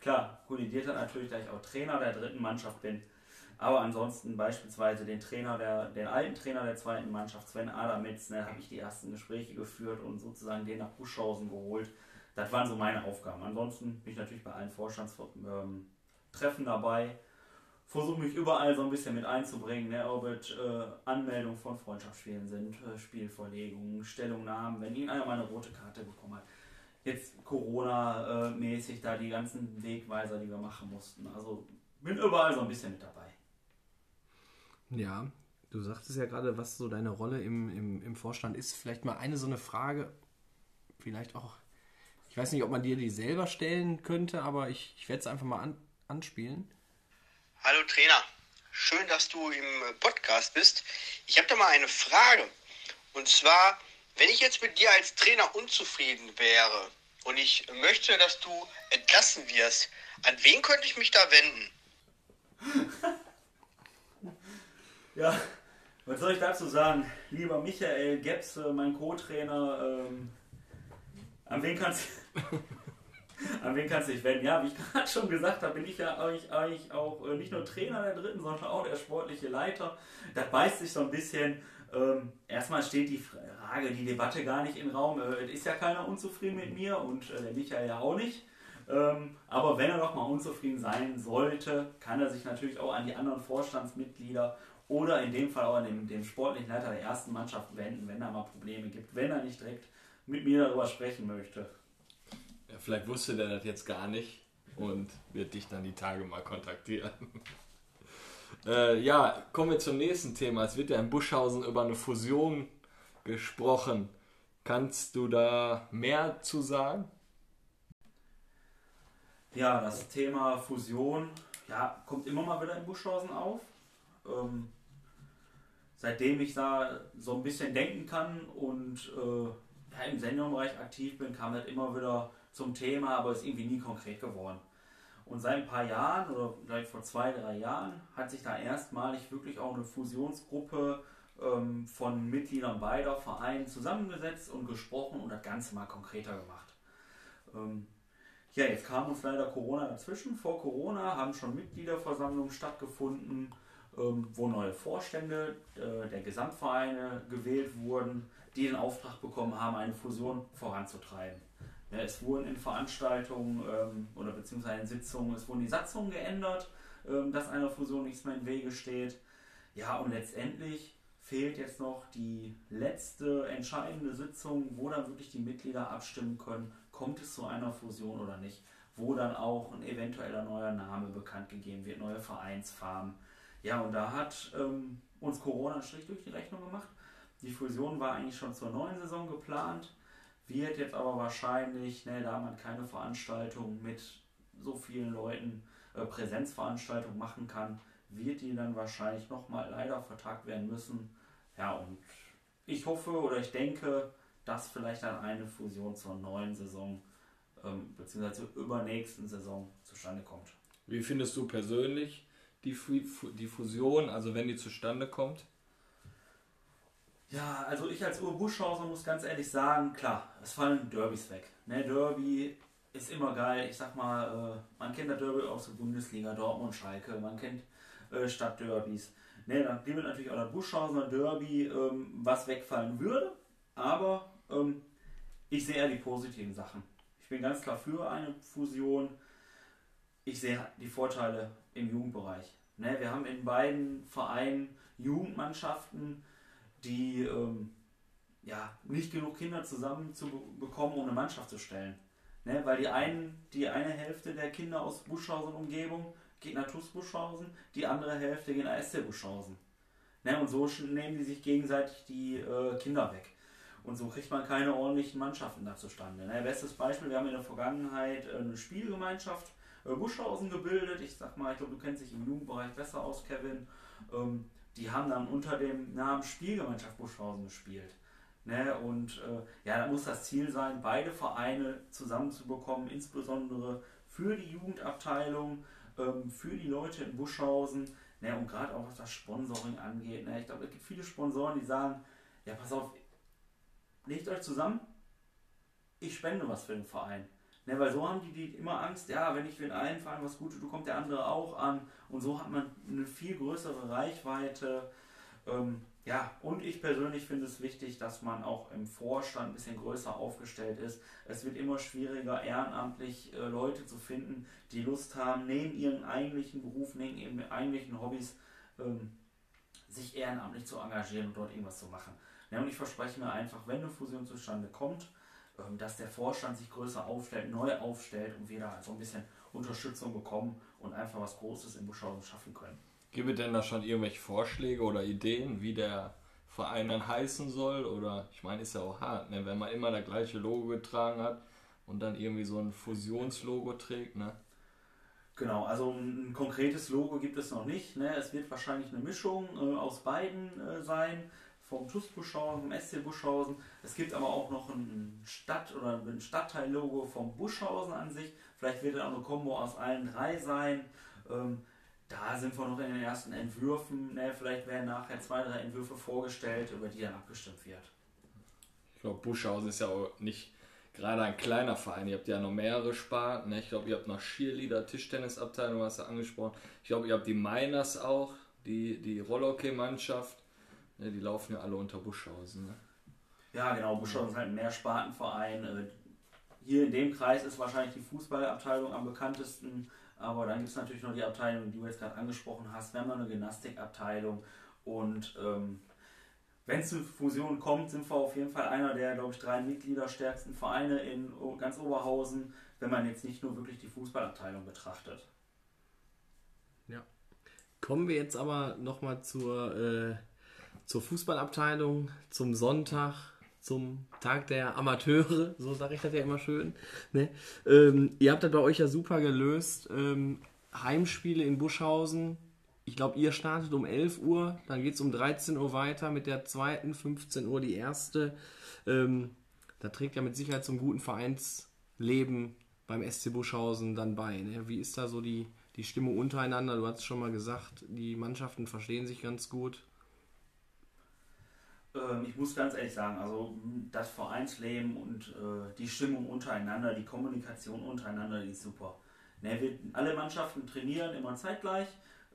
klar, kollidiert hat natürlich, da ich auch Trainer der dritten Mannschaft bin, aber ansonsten beispielsweise den Trainer der, den alten Trainer der zweiten Mannschaft, Sven Adamitz, ne, habe ich die ersten Gespräche geführt und sozusagen den nach Buschhausen geholt. Das waren so meine Aufgaben. Ansonsten bin ich natürlich bei allen Vorstandstreffen ähm, dabei, versuche mich überall so ein bisschen mit einzubringen, ne, ob es äh, Anmeldungen von Freundschaftsspielen sind, äh, Spielvorlegungen, Stellungnahmen, wenn irgendeiner mal eine rote Karte bekommen hat. Jetzt Corona-mäßig da die ganzen Wegweiser, die wir machen mussten. Also bin überall so ein bisschen mit dabei. Ja, du sagtest ja gerade, was so deine Rolle im, im, im Vorstand ist. Vielleicht mal eine so eine Frage, vielleicht auch, ich weiß nicht, ob man dir die selber stellen könnte, aber ich, ich werde es einfach mal an, anspielen. Hallo Trainer, schön, dass du im Podcast bist. Ich habe da mal eine Frage. Und zwar, wenn ich jetzt mit dir als Trainer unzufrieden wäre und ich möchte, dass du entlassen wirst, an wen könnte ich mich da wenden? Ja, was soll ich dazu sagen? Lieber Michael Gebse, mein Co-Trainer, ähm, an wen kannst an wen kannst du dich wenden? Ja, wie ich gerade schon gesagt habe, bin ich ja eigentlich, eigentlich auch äh, nicht nur Trainer der Dritten, sondern auch der sportliche Leiter. Da beißt sich so ein bisschen. Ähm, erstmal steht die Frage, die Debatte gar nicht im Raum. Äh, es ist ja keiner unzufrieden mit mir und äh, der Michael ja auch nicht. Ähm, aber wenn er noch mal unzufrieden sein sollte, kann er sich natürlich auch an die anderen Vorstandsmitglieder oder in dem Fall auch an dem, dem sportlichen Leiter der ersten Mannschaft wenden, wenn er mal Probleme gibt, wenn er nicht direkt mit mir darüber sprechen möchte. Ja, vielleicht wusste der das jetzt gar nicht und wird dich dann die Tage mal kontaktieren. Äh, ja, kommen wir zum nächsten Thema. Es wird ja in Buschhausen über eine Fusion gesprochen. Kannst du da mehr zu sagen? Ja, das Thema Fusion ja, kommt immer mal wieder in Buschhausen auf. Ähm, seitdem ich da so ein bisschen denken kann und äh, ja, im Seniorenbereich aktiv bin, kam das immer wieder zum Thema, aber ist irgendwie nie konkret geworden. Und seit ein paar Jahren oder vielleicht vor zwei, drei Jahren hat sich da erstmalig wirklich auch eine Fusionsgruppe ähm, von Mitgliedern beider Vereine zusammengesetzt und gesprochen und das Ganze mal konkreter gemacht. Ähm, ja, jetzt kam uns leider Corona dazwischen. Vor Corona haben schon Mitgliederversammlungen stattgefunden ähm, wo neue Vorstände äh, der Gesamtvereine gewählt wurden, die den Auftrag bekommen haben, eine Fusion voranzutreiben. Ja, es wurden in Veranstaltungen ähm, oder beziehungsweise in Sitzungen, es wurden die Satzungen geändert, ähm, dass einer Fusion nichts mehr im Wege steht. Ja, und letztendlich fehlt jetzt noch die letzte entscheidende Sitzung, wo dann wirklich die Mitglieder abstimmen können, kommt es zu einer Fusion oder nicht, wo dann auch ein eventueller neuer Name bekannt gegeben wird, neue Vereinsfarben. Ja, und da hat ähm, uns Corona einen Strich durch die Rechnung gemacht. Die Fusion war eigentlich schon zur neuen Saison geplant, wird jetzt aber wahrscheinlich, ne, da man keine Veranstaltung mit so vielen Leuten, äh, Präsenzveranstaltung machen kann, wird die dann wahrscheinlich nochmal leider vertagt werden müssen. Ja, und ich hoffe oder ich denke, dass vielleicht dann eine Fusion zur neuen Saison ähm, beziehungsweise zur übernächsten Saison zustande kommt. Wie findest du persönlich die, die Fusion, also wenn die zustande kommt? Ja, also ich als Urbuschhauser muss ganz ehrlich sagen, klar, es fallen Derbys weg. Ne, Derby ist immer geil. Ich sag mal, äh, man kennt das Derby aus der Bundesliga, Dortmund, Schalke, man kennt äh, Stadtderbys. Ne, dann es natürlich auch das Buschhausener Derby, ähm, was wegfallen würde. Aber ähm, ich sehe eher die positiven Sachen. Ich bin ganz klar für eine Fusion. Ich sehe die Vorteile im Jugendbereich. Ne, wir haben in beiden Vereinen Jugendmannschaften, die ähm, ja, nicht genug Kinder zusammenzubekommen, um eine Mannschaft zu stellen. Ne, weil die, einen, die eine Hälfte der Kinder aus Buschhausen Umgebung geht nach TuS Buschhausen, die andere Hälfte geht nach SC Buschhausen. Ne, und so nehmen die sich gegenseitig die äh, Kinder weg. Und so kriegt man keine ordentlichen Mannschaften da zustande. Ne, bestes Beispiel, wir haben in der Vergangenheit eine Spielgemeinschaft äh, Buschhausen gebildet. Ich sag mal, ich glaube, du kennst dich im Jugendbereich besser aus, Kevin. Ähm, die haben dann unter dem Namen Spielgemeinschaft Buschhausen gespielt. Ne? Und äh, ja, da muss das Ziel sein, beide Vereine zusammenzubekommen, insbesondere für die Jugendabteilung, ähm, für die Leute in Buschhausen. Ne, und gerade auch was das Sponsoring angeht. Ne, ich glaube, es gibt viele Sponsoren, die sagen, ja, pass auf, legt euch zusammen, ich spende was für den Verein. Ne, weil so haben die, die immer Angst, ja, wenn ich den einen Verein was Gutes tue, kommt der andere auch an. Und so hat man eine viel größere Reichweite. Ähm, ja, und ich persönlich finde es wichtig, dass man auch im Vorstand ein bisschen größer aufgestellt ist. Es wird immer schwieriger, ehrenamtlich äh, Leute zu finden, die Lust haben, neben ihren eigentlichen Beruf, neben ihren eigentlichen Hobbys, ähm, sich ehrenamtlich zu engagieren und dort irgendwas zu machen. Ja, und ich verspreche mir einfach, wenn eine Fusion zustande kommt, dass der Vorstand sich größer aufstellt, neu aufstellt und wir da so ein bisschen Unterstützung bekommen und einfach was Großes in Buschhausen schaffen können. Gibt es denn da schon irgendwelche Vorschläge oder Ideen, wie der Verein dann heißen soll? Oder ich meine, ist ja auch hart, ne? wenn man immer das gleiche Logo getragen hat und dann irgendwie so ein Fusionslogo trägt. Ne? Genau, also ein konkretes Logo gibt es noch nicht. Ne? Es wird wahrscheinlich eine Mischung äh, aus beiden äh, sein vom TUS Buschhausen, vom SC Buschhausen. Es gibt aber auch noch ein Stadt- oder ein Stadtteillogo vom Buschhausen an sich. Vielleicht wird es auch eine Kombo aus allen drei sein. Ähm, da sind wir noch in den ersten Entwürfen. Ne? Vielleicht werden nachher zwei, drei Entwürfe vorgestellt, über die dann abgestimmt wird. Ich glaube, Buschhausen ist ja auch nicht gerade ein kleiner Verein. Ihr habt ja noch mehrere Sparten. Ne? Ich glaube, ihr habt noch Cheerleader, Tischtennisabteilung, hast du angesprochen. Ich glaube, ihr habt die Miners auch, die, die Rollhockey-Mannschaft. Ne, die laufen ja alle unter Buschhausen. Ne? Ja, genau. Buschhausen ist halt ein Mehrspartenverein. Äh, hier in dem Kreis ist wahrscheinlich die Fußballabteilung am bekanntesten. Aber dann gibt es natürlich noch die Abteilung, die du jetzt gerade angesprochen hast. Wir haben noch eine Gymnastikabteilung. Und ähm, wenn es zu Fusion kommt, sind wir auf jeden Fall einer der, glaube ich, drei mitgliederstärksten Vereine in ganz Oberhausen, wenn man jetzt nicht nur wirklich die Fußballabteilung betrachtet. Ja. Kommen wir jetzt aber nochmal zur äh, zur Fußballabteilung, zum Sonntag, zum Tag der Amateure, so sage ich das ja immer schön. Ne? Ähm, ihr habt das bei euch ja super gelöst. Ähm, Heimspiele in Buschhausen. Ich glaube, ihr startet um 11 Uhr, dann geht es um 13 Uhr weiter mit der zweiten, 15 Uhr die erste. Ähm, da trägt ja mit Sicherheit zum guten Vereinsleben beim SC Buschhausen dann bei. Ne? Wie ist da so die, die Stimmung untereinander? Du hast es schon mal gesagt, die Mannschaften verstehen sich ganz gut. Ähm, ich muss ganz ehrlich sagen, also das Vereinsleben und äh, die Stimmung untereinander, die Kommunikation untereinander, die ist super. Ne, wir, alle Mannschaften trainieren immer zeitgleich.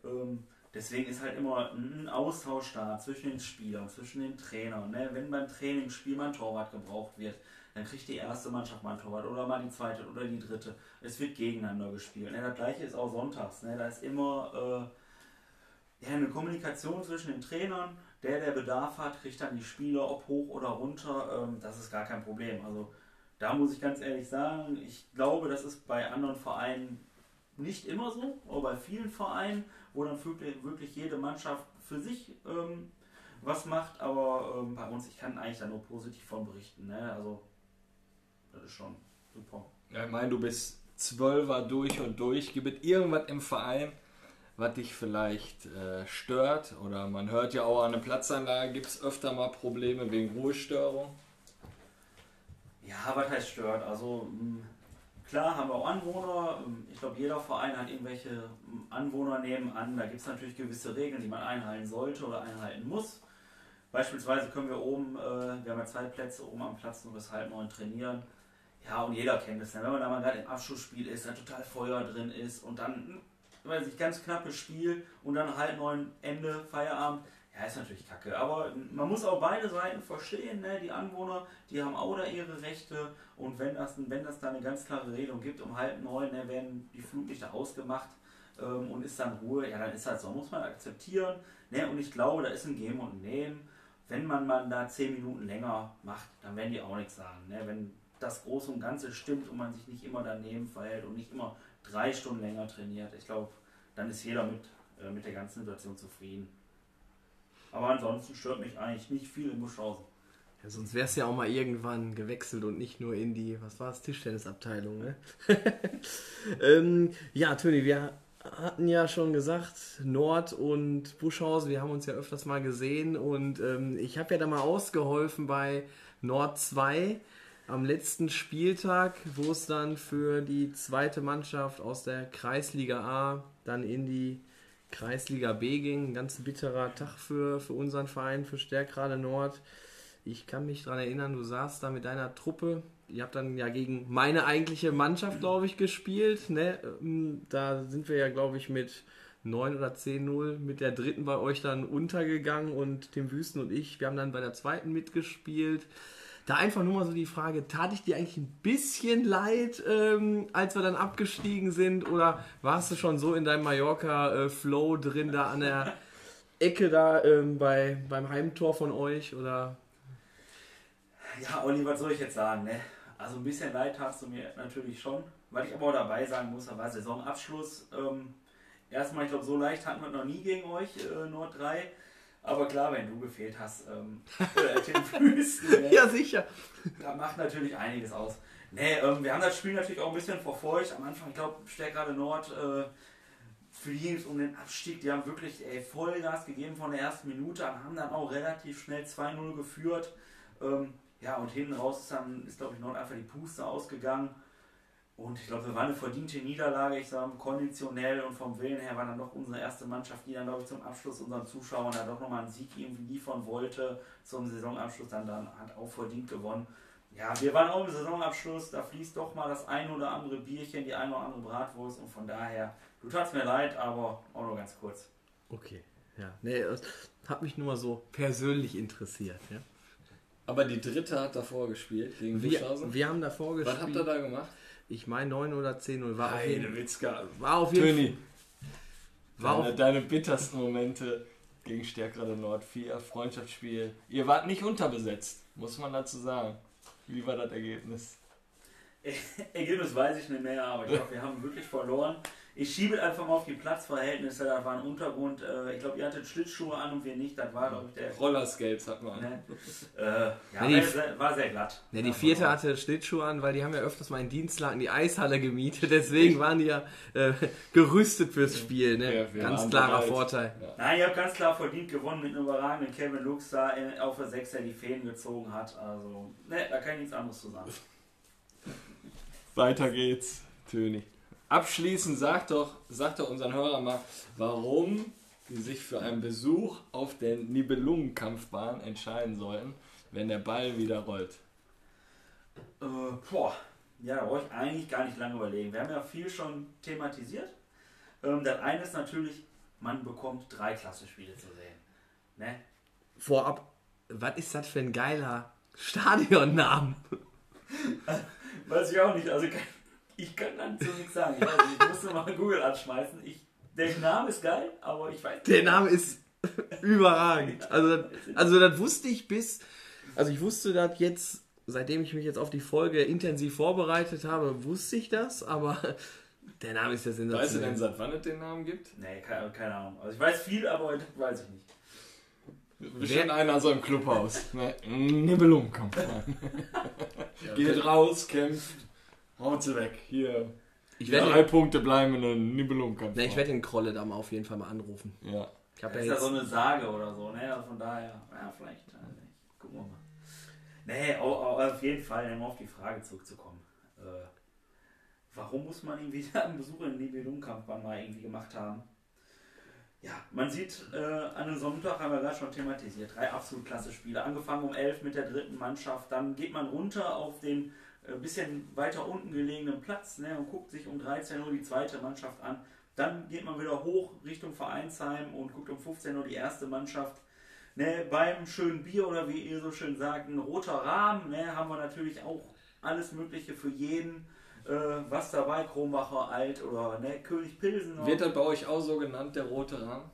Ähm, deswegen ist halt immer ein Austausch da zwischen den Spielern, zwischen den Trainern. Ne? Wenn beim Trainingsspiel mal ein Torwart gebraucht wird, dann kriegt die erste Mannschaft mal ein Torwart oder mal die zweite oder die dritte. Es wird gegeneinander gespielt. Ne? Das gleiche ist auch sonntags. Ne? Da ist immer äh, ja, eine Kommunikation zwischen den Trainern der, der Bedarf hat, kriegt dann die Spieler, ob hoch oder runter. Ähm, das ist gar kein Problem. Also da muss ich ganz ehrlich sagen, ich glaube, das ist bei anderen Vereinen nicht immer so, aber bei vielen Vereinen, wo dann wirklich, jede Mannschaft für sich ähm, was macht. Aber ähm, bei uns, ich kann eigentlich da nur positiv von berichten. Ne? Also das ist schon super. Ja, ich meine, du bist Zwölfer durch und durch. Gibt irgendwas im Verein, was dich vielleicht äh, stört. Oder man hört ja auch an der Platzanlage gibt es öfter mal Probleme wegen Ruhestörung. Ja, was heißt stört? Also hm, klar haben wir auch Anwohner. Hm, ich glaube, jeder Verein hat irgendwelche hm, Anwohner nebenan. Da gibt es natürlich gewisse Regeln, die man einhalten sollte oder einhalten muss. Beispielsweise können wir oben, äh, wir haben ja zwei Plätze oben am Platz nur bis halb neun trainieren. Ja, und jeder kennt es. Wenn man da mal gerade im Abschlussspiel ist, da total Feuer drin ist und dann weiß ich, ganz knappes Spiel und dann halb neun Ende, Feierabend. Ja, ist natürlich kacke. Aber man muss auch beide Seiten verstehen. Ne? Die Anwohner, die haben auch da ihre Rechte. Und wenn das, wenn das da eine ganz klare Regelung gibt, um halb neun ne, werden die Flutlichter ausgemacht ähm, und ist dann Ruhe, ja, dann ist das so. Muss man akzeptieren. Ne? Und ich glaube, da ist ein Geben und ein Nehmen. Wenn man mal da zehn Minuten länger macht, dann werden die auch nichts sagen. Ne? Wenn das Große und Ganze stimmt und man sich nicht immer daneben verhält und nicht immer drei Stunden länger trainiert. Ich glaube, dann ist jeder mit, äh, mit der ganzen Situation zufrieden. Aber ansonsten stört mich eigentlich nicht viel in Buschhausen. Ja, sonst wäre es ja auch mal irgendwann gewechselt und nicht nur in die, was war es, Tischtennisabteilung, ne? ähm, ja, Töni, wir hatten ja schon gesagt, Nord und Buschhausen, wir haben uns ja öfters mal gesehen und ähm, ich habe ja da mal ausgeholfen bei Nord 2 am letzten Spieltag, wo es dann für die zweite Mannschaft aus der Kreisliga A dann in die Kreisliga B ging. Ein ganz bitterer Tag für, für unseren Verein, für Stärkrade Nord. Ich kann mich daran erinnern, du saßt da mit deiner Truppe. Ihr habt dann ja gegen meine eigentliche Mannschaft, glaube ich, gespielt. Ne? Ähm, Da sind wir ja, glaube ich, mit 9 oder 10-0 mit der dritten bei euch dann untergegangen und Tim Wüsten und ich, wir haben dann bei der zweiten mitgespielt. Da einfach nur mal so die Frage, tat ich dir eigentlich ein bisschen leid, ähm, als wir dann abgestiegen sind? Oder warst du schon so in deinem Mallorca-Flow drin, da an der Ecke da ähm, bei, beim Heimtor von euch? Oder Ja, Olli, was soll ich jetzt sagen? Ne? Also ein bisschen leid hast du mir natürlich schon. Weil ich aber auch dabei sagen muss, da war Saisonabschluss. Ähm, erstmal, ich glaube, so leicht hatten wir noch nie gegen euch, äh, Nord 3. Aber klar, wenn du gefehlt hast, ähm, äh, Tim Füßen, ne? Ja, sicher. Da macht natürlich einiges aus. Nee, ähm, wir haben das Spiel natürlich auch ein bisschen verfolgt. Am Anfang, ich glaube, Stärkrade Nord, äh, für die ging es um den Abstieg. Die haben wirklich ey, Vollgas gegeben von der ersten Minute und haben dann auch relativ schnell 2-0 geführt. Ähm, ja, und hinten raus ist dann, ist glaube ich, Nord einfach die Puste ausgegangen. Und ich glaube, wir waren eine verdiente Niederlage. Ich sage, konditionell und vom Willen her war dann doch unsere erste Mannschaft, die dann, glaube ich, zum Abschluss unseren Zuschauern da doch nochmal einen Sieg irgendwie liefern wollte. Zum Saisonabschluss dann, dann hat auch verdient gewonnen. Ja, wir waren auch im Saisonabschluss. Da fließt doch mal das ein oder andere Bierchen, die eine oder andere Bratwurst. Und von daher, du tatst mir leid, aber auch nur ganz kurz. Okay. Ja, nee, das hat mich nur mal so persönlich interessiert. Ja. Aber die dritte hat davor gespielt gegen Wir, Wischhausen. wir haben davor Was gespielt. habt ihr da gemacht? Ich meine 9 oder 10-0. War, auf jeden- Witzka. war auf jeden Fall. Töni, War deine, auf, deine bittersten Momente gegen Stärkrade Nord 4, Freundschaftsspiel. Ihr wart nicht unterbesetzt, muss man dazu sagen. Wie war das Ergebnis? Ergebnis weiß ich nicht mehr, aber ich glaube, wir haben wirklich verloren. Ich schiebe einfach mal auf die Platzverhältnisse. Da war ein Untergrund. Äh, ich glaube, ihr hattet Schlittschuhe an und wir nicht. Das war, glaube ich, der. Rollerskates hat man. Ne? Äh, ja, Nee, die- war, sehr, war sehr glatt. ne, die Ja, vierte hatte Schlittschuhe an, weil die haben ja öfters mal in Dienstlagen die Eishalle gemietet. Deswegen waren die ja äh, gerüstet fürs Spiel. Ne? Ja, Ganz klarer bereit. Vorteil. Nein, ihr habt ganz klar verdient gewonnen mit einem überragenden Kevin Lux da in- auf der 6, der die Fäden gezogen hat. Also, ne, da kann ich nichts anderes zu sagen. Weiter geht's, Töni. Abschließend sagt doch, sagt doch unseren Hörern mal, warum sie sich für einen Besuch auf der Nibelungenkampfbahn entscheiden sollten, wenn der Ball wieder rollt. Äh, boah, ja, da brauche ich eigentlich gar nicht lange überlegen. Wir haben ja viel schon thematisiert. Ähm, das eine ist natürlich, man bekommt drei Klassenspiele zu sehen. Ne? Vorab, was ist das für ein geiler Stadionnamen? Weiß ich auch nicht. Also ich kann dazu nichts sagen. Ich, weiß nicht, ich musste mal Google anschmeißen. Ich, der Name ist geil, aber ich weiß Der Name ist überragend. Also, das- also das wusste ich bis, also ich wusste das jetzt, seitdem ich mich jetzt auf die Folge intensiv vorbereitet habe, wusste ich das, aber der Name ist ja Weißt du denn, sensationell. seit wann es den Namen gibt? Nee, keine, keine Ahnung. Also ich weiß viel, aber das weiß ich nicht. Bestimmt einer so im Clubhaus. Ne? Nibelungenkampfbahn. Geht raus, kämpft, haut sie weg. Hier. Ich Drei werde, Punkte bleiben in der Nibelungenkampfbahn. ne, ich werde den Krolle da mal auf jeden Fall mal anrufen. Ja. Ich habe Das ja ist ja so eine Sage oder so, ne? Also von daher, ja, vielleicht. Äh, gucken wir mal. Nee, au- au- auf jeden Fall, um auf die Frage zurückzukommen. Äh, warum muss man irgendwie einen Besuch in den Nibelungenkampfbahn mal irgendwie gemacht haben? Ja, man sieht, äh, an einem Sonntag haben wir gerade schon thematisiert, drei absolut klasse Spiele. Angefangen um 11 mit der dritten Mannschaft, dann geht man runter auf den äh, bisschen weiter unten gelegenen Platz ne, und guckt sich um 13 Uhr die zweite Mannschaft an. Dann geht man wieder hoch Richtung Vereinsheim und guckt um 15 Uhr die erste Mannschaft. Ne, beim schönen Bier oder wie ihr so schön sagt, ein roter Rahmen, ne, haben wir natürlich auch alles Mögliche für jeden. Äh, was dabei, Kronbacher, Alt oder ne, König Pilsen. Wird das bei euch auch so genannt, der rote Rahmen?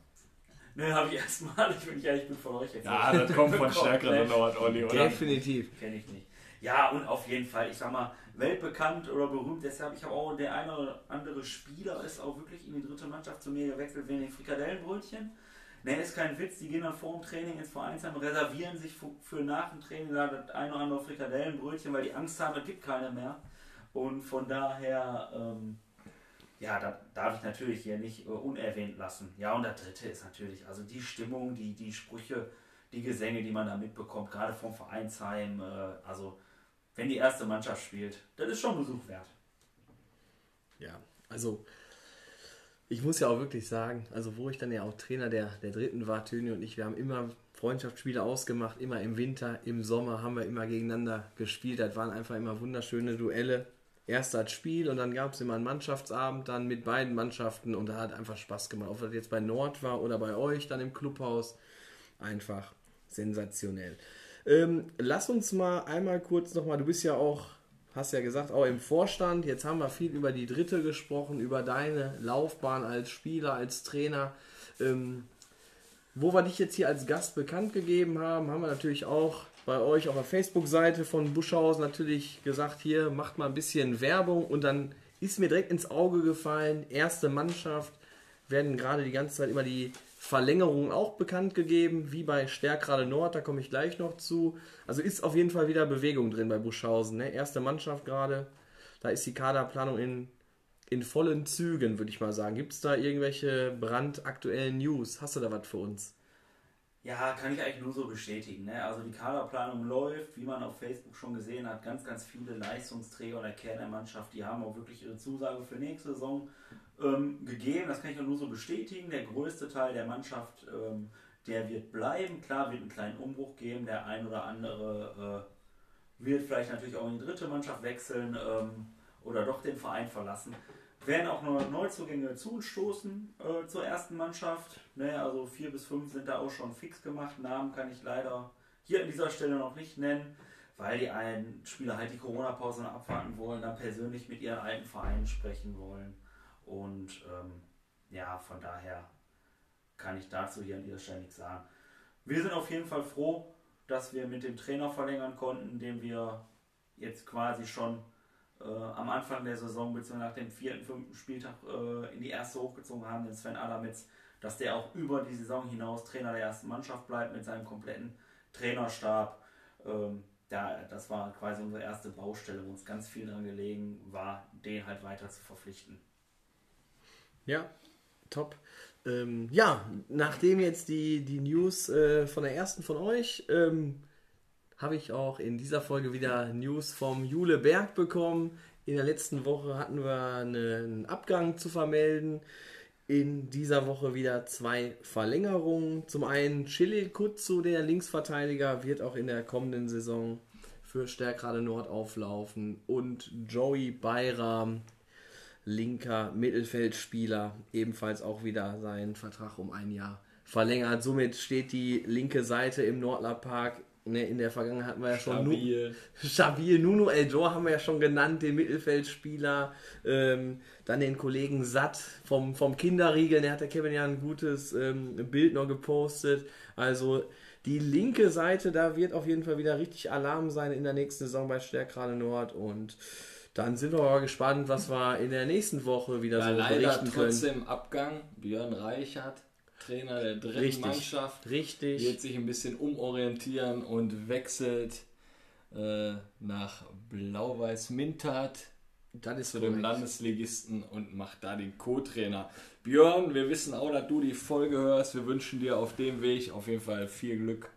Ne, habe ich erstmal, ich bin ehrlich, ich bin von euch jetzt. Ja, das kommt von stärkeren? Nord, Olli, oder? definitiv. Kenne ich nicht. Ja, und auf jeden Fall, ich sag mal, weltbekannt oder berühmt. Deshalb, ich habe auch der eine oder andere Spieler ist auch wirklich in die dritte Mannschaft zu mir gewechselt wegen den Frikadellenbrötchen. Ne, ist kein Witz, die gehen dann vor dem Training ins Vereinsheim, reservieren sich für, nach dem Training da das eine oder andere Frikadellenbrötchen, weil die Angst haben, es gibt keine mehr. Und von daher, ähm, ja, da darf ich natürlich hier nicht äh, unerwähnt lassen. Ja, und das dritte ist natürlich, also die Stimmung, die, die Sprüche, die Gesänge, die man da mitbekommt, gerade vom Vereinsheim, äh, also wenn die erste Mannschaft spielt. Das ist schon Besuch wert. Ja, also ich muss ja auch wirklich sagen, also wo ich dann ja auch Trainer der, der dritten war, Töni und ich, wir haben immer Freundschaftsspiele ausgemacht, immer im Winter, im Sommer haben wir immer gegeneinander gespielt. Das waren einfach immer wunderschöne Duelle. Erst als Spiel und dann gab es immer einen Mannschaftsabend dann mit beiden Mannschaften und da hat einfach Spaß gemacht. Ob das jetzt bei Nord war oder bei euch dann im Clubhaus. Einfach sensationell. Ähm, lass uns mal einmal kurz nochmal, du bist ja auch, hast ja gesagt, auch im Vorstand. Jetzt haben wir viel über die dritte gesprochen, über deine Laufbahn als Spieler, als Trainer. Ähm, wo wir dich jetzt hier als Gast bekannt gegeben haben, haben wir natürlich auch bei euch auf der Facebook-Seite von Buschhausen natürlich gesagt, hier macht mal ein bisschen Werbung und dann ist mir direkt ins Auge gefallen, erste Mannschaft, werden gerade die ganze Zeit immer die Verlängerungen auch bekannt gegeben, wie bei Stärkrade Nord, da komme ich gleich noch zu. Also ist auf jeden Fall wieder Bewegung drin bei Buschhausen. Ne? Erste Mannschaft gerade, da ist die Kaderplanung in, in vollen Zügen, würde ich mal sagen. Gibt es da irgendwelche brandaktuellen News? Hast du da was für uns? Ja, kann ich eigentlich nur so bestätigen. Ne? Also die Kaderplanung läuft, wie man auf Facebook schon gesehen hat, ganz, ganz viele Leistungsträger Kern der Mannschaft, die haben auch wirklich ihre Zusage für nächste Saison ähm, gegeben. Das kann ich nur so bestätigen. Der größte Teil der Mannschaft, ähm, der wird bleiben. Klar, wird einen kleinen Umbruch geben. Der ein oder andere äh, wird vielleicht natürlich auch in die dritte Mannschaft wechseln ähm, oder doch den Verein verlassen werden auch noch Neuzugänge zustoßen äh, zur ersten Mannschaft. Ne, also vier bis fünf sind da auch schon fix gemacht. Namen kann ich leider hier an dieser Stelle noch nicht nennen, weil die einen Spieler halt die Corona-Pause abwarten wollen, dann persönlich mit ihren alten Vereinen sprechen wollen. Und ähm, ja, von daher kann ich dazu hier an dieser Stelle nichts sagen. Wir sind auf jeden Fall froh, dass wir mit dem Trainer verlängern konnten, den wir jetzt quasi schon äh, am Anfang der Saison bzw. nach dem vierten, fünften Spieltag äh, in die erste hochgezogen haben, den Sven Adamitz, dass der auch über die Saison hinaus Trainer der ersten Mannschaft bleibt mit seinem kompletten Trainerstab. Ähm, ja, das war quasi unsere erste Baustelle, wo uns ganz viel daran gelegen war, den halt weiter zu verpflichten. Ja, top. Ähm, ja, nachdem jetzt die, die News äh, von der ersten von euch ähm, habe ich auch in dieser Folge wieder News vom Jule Berg bekommen. In der letzten Woche hatten wir einen Abgang zu vermelden. In dieser Woche wieder zwei Verlängerungen. Zum einen Chile Kutzu, der Linksverteidiger, wird auch in der kommenden Saison für Stärkrade Nord auflaufen. Und Joey Bayram, linker Mittelfeldspieler, ebenfalls auch wieder seinen Vertrag um ein Jahr verlängert. Somit steht die linke Seite im Nordler Park Ne, in der Vergangenheit hatten wir ja schon Stabil. Nu Stabil, Nuno Eljor haben wir ja schon genannt, den Mittelfeldspieler. Ähm, dann den Kollegen Satt vom, vom Kinderriegel, der hat der Kevin ja ein gutes ähm, Bild noch gepostet. Also die linke Seite, da wird auf jeden Fall wieder richtig Alarm sein in der nächsten Saison bei Stärkrade Nord und dann sind wir aber gespannt, was wir in der nächsten Woche wieder ja, so leider berichten können. trotzdem Abgang. Björn Reichert Trainer der dritten Richtig. Mannschaft. Richtig. Wird sich ein bisschen umorientieren und wechselt äh, nach Blau-Weiß Mintat Das ist zu dem korrekt. Landesligisten und macht da den Co-Trainer. Björn, wir wissen auch, dass du die Folge hörst. Wir wünschen dir auf dem Weg auf jeden Fall viel Glück.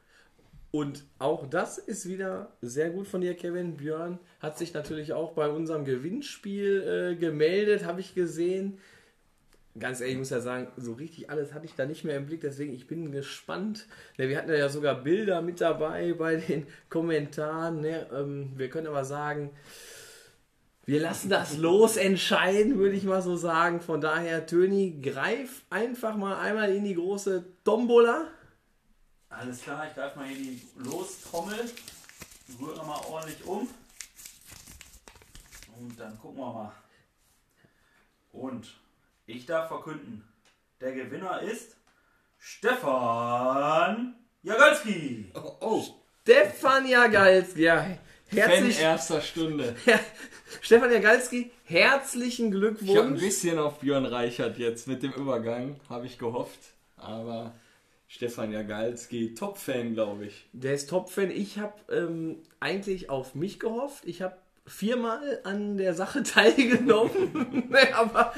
Und auch das ist wieder sehr gut von dir, Kevin. Björn hat sich natürlich auch bei unserem Gewinnspiel äh, gemeldet, habe ich gesehen. Ganz ehrlich, ich muss ja sagen, so richtig alles hatte ich da nicht mehr im Blick, deswegen ich bin gespannt. Ne, wir hatten ja sogar Bilder mit dabei bei den Kommentaren. Ne? Ähm, wir können aber sagen, wir lassen das los entscheiden, würde ich mal so sagen. Von daher, Töni, greif einfach mal einmal in die große Tombola. Alles klar, ich greife mal hier die Lostrommel, rühre mal ordentlich um und dann gucken wir mal. Und ich darf verkünden, der Gewinner ist Stefan Jagalski. Oh, oh Stefan Jagalski, ja, Fan herzlich, erster Stunde. Stefan Jagalski, herzlichen Ich habe ein Glückwunsch. bisschen auf Björn Reichert jetzt mit dem Übergang, habe ich gehofft. Aber Stefan Jagalski, Top-Fan, glaube ich. Der ist Top-Fan. Ich habe ähm, eigentlich auf mich gehofft. Ich habe viermal an der Sache teilgenommen. Aber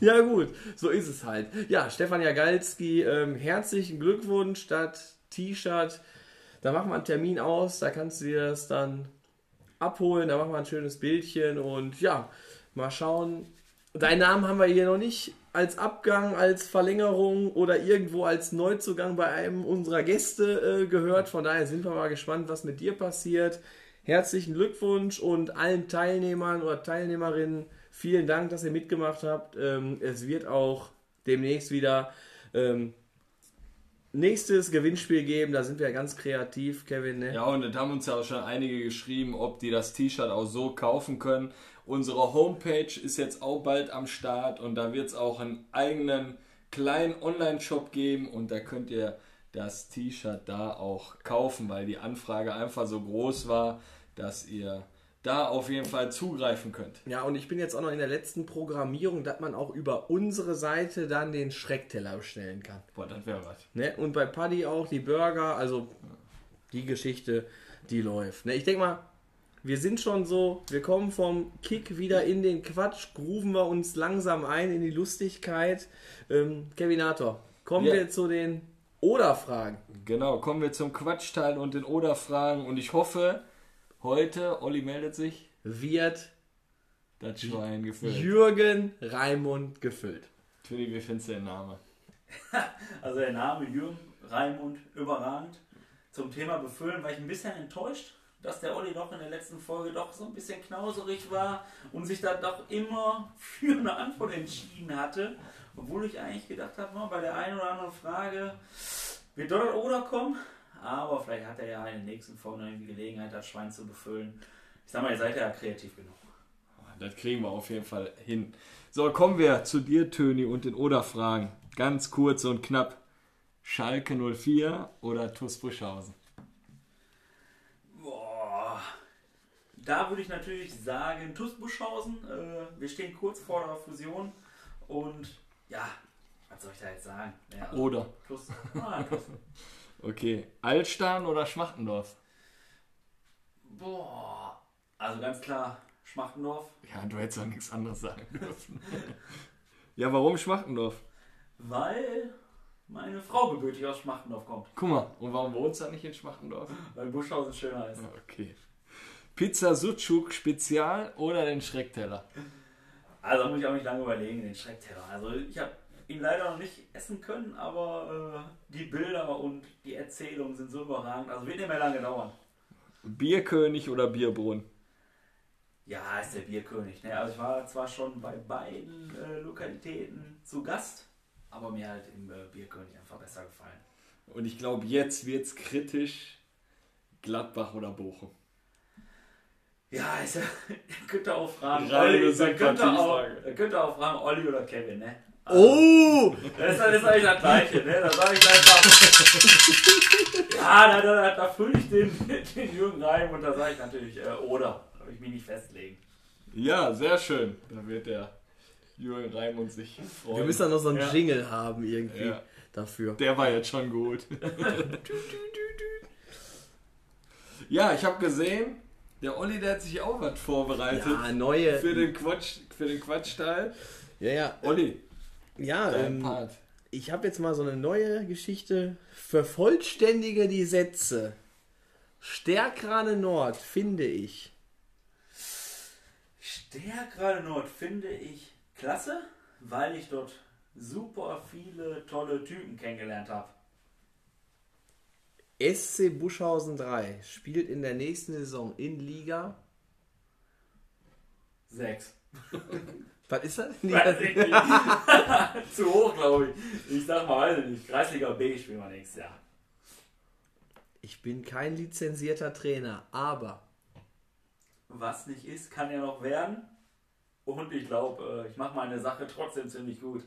ja gut, so ist es halt. Ja, Stefan Jagalski, ähm, herzlichen Glückwunsch, das T-Shirt. Da machen wir einen Termin aus, da kannst du dir das dann abholen, da machen wir ein schönes Bildchen und ja, mal schauen. Deinen Namen haben wir hier noch nicht als Abgang, als Verlängerung oder irgendwo als Neuzugang bei einem unserer Gäste äh, gehört. Von daher sind wir mal gespannt, was mit dir passiert. Herzlichen Glückwunsch und allen Teilnehmern oder Teilnehmerinnen vielen Dank, dass ihr mitgemacht habt. Ähm, es wird auch demnächst wieder ähm, nächstes Gewinnspiel geben. Da sind wir ganz kreativ, Kevin. Ne? Ja, und da haben uns ja auch schon einige geschrieben, ob die das T-Shirt auch so kaufen können. Unsere Homepage ist jetzt auch bald am Start und da wird es auch einen eigenen kleinen Online-Shop geben und da könnt ihr das T-Shirt da auch kaufen, weil die Anfrage einfach so groß war, dass ihr da auf jeden Fall zugreifen könnt. Ja, und ich bin jetzt auch noch in der letzten Programmierung, dass man auch über unsere Seite dann den Schreckteller bestellen kann. Boah, das wäre was. Ne? Und bei Paddy auch die Burger, also die Geschichte, die läuft. Ne? Ich denke mal, wir sind schon so, wir kommen vom Kick wieder in den Quatsch, grooven wir uns langsam ein in die Lustigkeit. Ähm, Kevinator, kommen Ja. wir zu den Oder-Fragen. Genau, kommen wir zum Quatschteil und den Oder-Fragen und ich hoffe, heute, Olli meldet sich, Wird das Schwein gefüllt. Jürgen Raimund gefüllt. Tüni, wie findest du den Namen? Also der Name Jürgen Raimund überragend. Zum Thema Befüllen war ich ein bisschen enttäuscht, dass der Olli doch in der letzten Folge doch so ein bisschen knauserig war und sich da doch immer für eine Antwort entschieden hatte. Obwohl ich eigentlich gedacht habe, bei der einen oder anderen Frage wird dort oder kommen. Aber vielleicht hat er ja in den nächsten Folgen noch die Gelegenheit, das Schwein zu befüllen. Ich sag mal, ihr seid ja kreativ genug. Das kriegen wir auf jeden Fall hin. So, kommen wir zu dir, Töni, und den Oder-Fragen. Ganz kurz und knapp. Schalke 04 oder TuS Buschhausen? Boah. Da würde ich natürlich sagen, TuS Buschhausen. Äh, wir stehen kurz vor der Fusion. Und ja, was soll ich da jetzt sagen? Ja, also Oder. TuS. Ah, TuS. Okay. Altstern oder Schmachtendorf? Boah. Also ganz klar, Schmachtendorf. Ja, du hättest auch nichts anderes sagen dürfen. ja, warum Schmachtendorf? Weil meine Frau gebürtig aus Schmachtendorf kommt. Guck mal, und warum wohnst du nicht in Schmachtendorf? Weil Buschhausen schöner ist. Okay. Pizza Sucuk Spezial oder den Schreckteller? Also da muss ich auch nicht lange überlegen, den Schreckteller. Also ich habe ihn leider noch nicht essen können, aber äh, die Bilder und die Erzählungen sind so überragend. Also wird nicht mehr lange dauern. Bierkönig oder Bierbrunn? Ja, ist der Bierkönig. Ne? Also ich war zwar schon bei beiden äh, Lokalitäten zu Gast, aber mir halt im äh, Bierkönig einfach besser gefallen. Und ich glaube, jetzt wird's kritisch. Gladbach oder Bochum? Ja, ist ja, ihr könnt ihr auch fragen, Reine Olli, da könnt ihr auch, da könnt ihr auch fragen, Olli oder Kevin, ne? Oh! Das ist, das ist eigentlich das Gleiche, ne? Da sage ich einfach. ja, da, da, da fülle ich den, den Jürgen rein und da sage ich natürlich, äh, oder. Da will ich mich nicht festlegen. Ja, sehr schön. Da wird der Jürgen Raimund sich freuen. Wir müssen dann noch so einen Ja. Jingle haben irgendwie Ja. dafür. Der war jetzt schon gut. ja, ich habe gesehen, der Olli, der hat sich auch was vorbereitet Ja, neue. für den Quatsch, für den Quatschteil. Ja, ja. Olli, Ja, ähm, Part. ich habe jetzt mal so eine neue Geschichte. Vervollständige die Sätze. Stärkrade Nord finde ich. Stärkrade Nord finde ich klasse, weil ich dort super viele tolle Typen kennengelernt habe. SC Buschhausen 3 spielt in der nächsten Saison in Liga. Sechs. Was ist das? Weiß ich nicht. Zu hoch, glaube ich. Ich sag mal, weiß ich nicht. Kreisliga B spielen wir nächstes Jahr. Ich bin kein lizenzierter Trainer, aber Was nicht ist, kann ja noch werden. Und ich glaube, äh, ich mache meine Sache trotzdem ziemlich gut.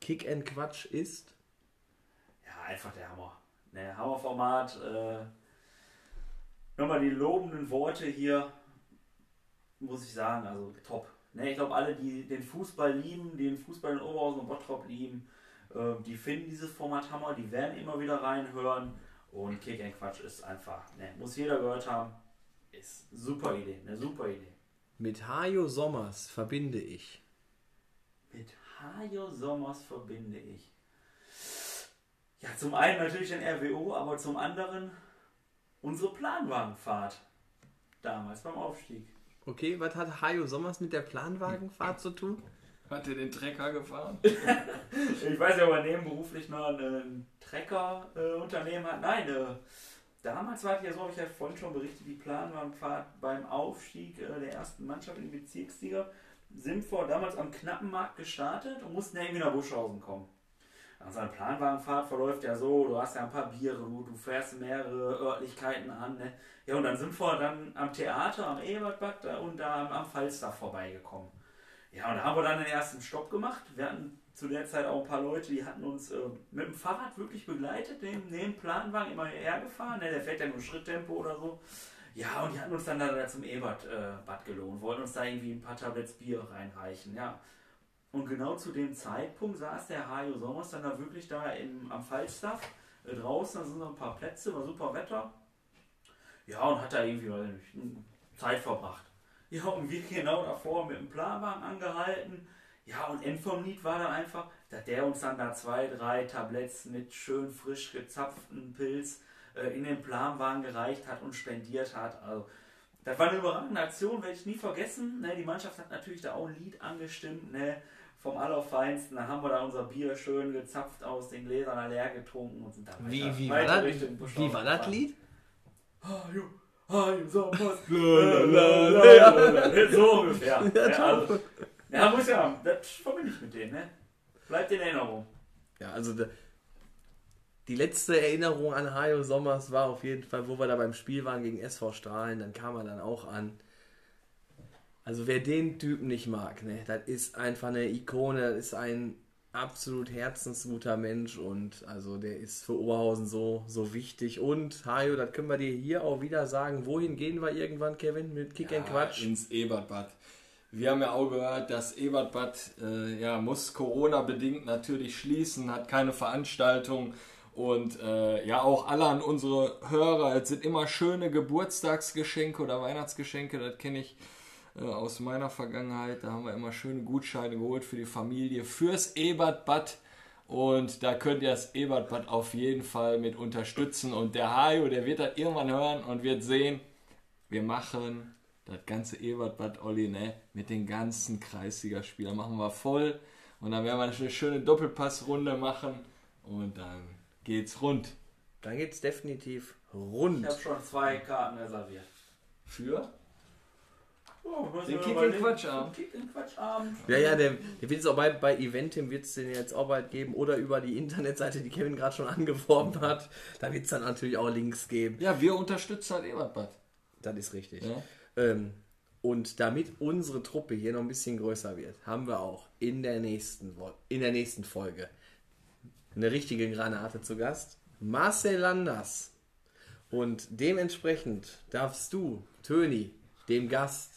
Kick and Quatsch ist. Ja, einfach der Hammer. Ne, Hammerformat. Äh, Nochmal die lobenden Worte hier, muss ich sagen, also top. Ne, ich glaube, alle, die den Fußball lieben, den Fußball in Oberhausen und Bottrop lieben, äh, die finden dieses Format Hammer, die werden immer wieder reinhören. Und Kick and Quatsch ist einfach, ne, muss jeder gehört haben. Ist super Idee, eine super Idee. Mit Hajo Sommers verbinde ich. Mit Hajo Sommers verbinde ich. Ja, zum einen natürlich den RWO, aber zum anderen unsere Planwagenfahrt. damals beim Aufstieg. Okay, was hat Hajo Sommers mit der Planwagenfahrt zu tun? Hat er den Trecker gefahren? Ich weiß ja, ob er nebenberuflich noch ein Trecker-Unternehmen hat. Nein, äh, damals war es ja so, habe ich ja vorhin schon berichtet, die Planwagenfahrt beim Aufstieg äh, der ersten Mannschaft in die Bezirksliga. Sind wir damals am Knappenmarkt gestartet und mussten ja irgendwie nach Buschhausen kommen. Also eine Planwagenfahrt verläuft ja so, du hast ja ein paar Biere, du, du fährst mehrere Örtlichkeiten an. Ne? Ja, und dann sind wir dann am Theater, am Ebertbad da und da am, Falstaff vorbeigekommen. Ja, und da haben wir dann den ersten Stopp gemacht. Wir hatten zu der Zeit auch ein paar Leute, die hatten uns äh, mit dem Fahrrad wirklich begleitet, neben, neben Planwagen immer hergefahren. Ne? Der fährt ja nur Schritttempo oder so. Ja, und die hatten uns dann da zum Ebertbad äh, gelohnt, wollten uns da irgendwie ein paar Tabletts Bier reinreichen. Ja, und genau zu dem Zeitpunkt saß der Hajo Sommers dann da wirklich da im, am Falstaff äh, draußen, da sind noch ein paar Plätze, war super Wetter. Ja, und hat da irgendwie nicht, Zeit verbracht. Ja, und wir genau davor mit dem Planwagen angehalten. Ja, und End vom Lied war dann einfach, dass der uns dann da zwei, drei Tabletts mit schön frisch gezapften Pilz äh, in den Planwagen gereicht hat und spendiert hat. Also, das war eine überragende Aktion, werde ich nie vergessen. Ne, die Mannschaft hat natürlich da auch ein Lied angestimmt, ne, vom Allerfeinsten. Dann haben wir da unser Bier schön gezapft aus den Gläsern leer getrunken und sind dann Wie, weiter- wie, war, weiter das, Richtung Buschau wie war das. Lied? So ungefähr. Ja, also, ja, muss ja, das verbinde ich mit denen, ne? Bleibt in Erinnerung. Ja, also da- die letzte Erinnerung an Hajo Sommers war auf jeden Fall, wo wir da beim Spiel waren gegen SV Strahlen, dann kam er dann auch an. Also wer den Typen nicht mag, ne, das ist einfach eine Ikone, das ist ein absolut herzensguter Mensch und also der ist für Oberhausen so, so wichtig. Und Hajo, das können wir dir hier auch wieder sagen, wohin gehen wir irgendwann, Kevin, mit Kick and Quatsch? Ins Ebertbad. Wir haben ja auch gehört, das Ebertbad äh, ja, muss Corona-bedingt natürlich schließen, hat keine Veranstaltung. Und äh, ja, auch alle an unsere Hörer, es sind immer schöne Geburtstagsgeschenke oder Weihnachtsgeschenke, das kenne ich aus meiner Vergangenheit. Da haben wir immer schöne Gutscheine geholt für die Familie, fürs Ebertbad. Und da könnt ihr das Ebertbad auf jeden Fall mit unterstützen. Und der Hajo, der wird das irgendwann hören und wird sehen, wir machen das ganze Ebertbad Olli, ne, mit den ganzen Kreisligaspielern machen wir voll und dann werden wir eine schöne Doppelpassrunde machen und dann geht's rund. Dann geht's definitiv rund. Ich habe schon zwei Karten reserviert. Für? Oh, Den Kick überlegen. Quatsch-Abend. Kick Quatsch-Abend. Ja, ja, der, der wird es auch bei, bei Eventim wird es den jetzt auch bald geben oder über die Internetseite, die Kevin gerade schon angeworben hat. Da wird es dann natürlich auch Links geben. Ja, wir unterstützen das Ebertbad. Das ist richtig. Ja. Ähm, und damit unsere Truppe hier noch ein bisschen größer wird, haben wir auch in der nächsten, in der nächsten Folge eine richtige Granate zu Gast. Marcel Landers. Und dementsprechend darfst du, Töni, dem Gast,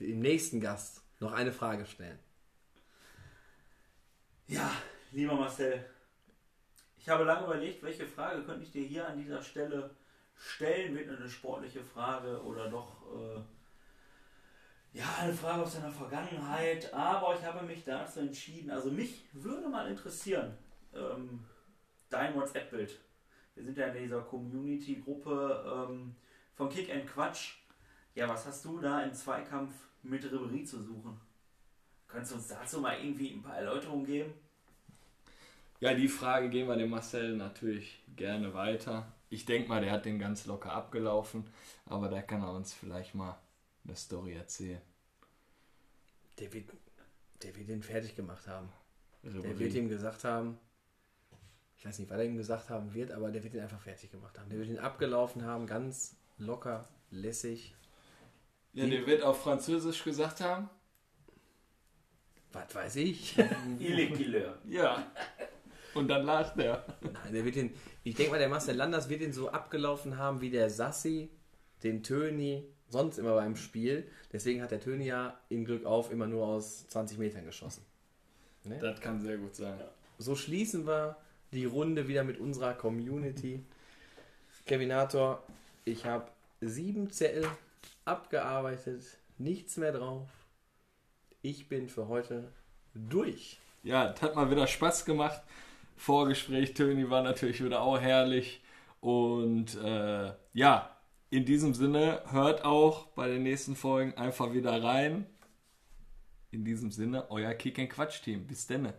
dem nächsten Gast, noch eine Frage stellen. Ja, lieber Marcel, ich habe lange überlegt, welche Frage könnte ich dir hier an dieser Stelle stellen. Wird eine sportliche Frage oder doch äh, ja, eine Frage aus deiner Vergangenheit. Aber ich habe mich dazu entschieden. Also mich würde mal interessieren, ähm, dein WhatsApp-Bild. Wir sind ja in dieser Community-Gruppe ähm, von Kick and Quatsch. Ja, was hast du da im Zweikampf mit Ribery zu suchen? Könntest du uns dazu mal irgendwie ein paar Erläuterungen geben? Ja, die Frage geben wir dem Marcel natürlich gerne weiter. Ich denke mal, der hat den ganz locker abgelaufen, aber da kann er uns vielleicht mal eine Story erzählen. Der wird, der wird ihn fertig gemacht haben. Der Ribery. wird ihm gesagt haben, ich weiß nicht, was er ihm gesagt haben wird, aber der wird ihn einfach fertig gemacht haben. Der wird ihn abgelaufen haben, ganz locker, lässig. Ja, der wird auf Französisch gesagt haben. Was weiß ich? Il est killer. Ja. Und dann lacht er. Nein, der wird ihn, ich denke mal, der Marcel Landers wird ihn so abgelaufen haben wie der Sassi, den Töni, sonst immer beim Spiel. Deswegen hat der Töni ja in Glück auf immer nur aus 20 Metern geschossen. Das kann sehr gut sein. So schließen wir die Runde wieder mit unserer Community. Kevinator, ich habe sieben Zettel abgearbeitet, nichts mehr drauf. Ich bin für heute durch. Ja, das hat mal wieder Spaß gemacht. Vorgespräch, Töni war natürlich wieder auch herrlich. Und äh, ja, in diesem Sinne, hört auch bei den nächsten Folgen einfach wieder rein. In diesem Sinne, euer Kick and Quatsch Team. Bis denne.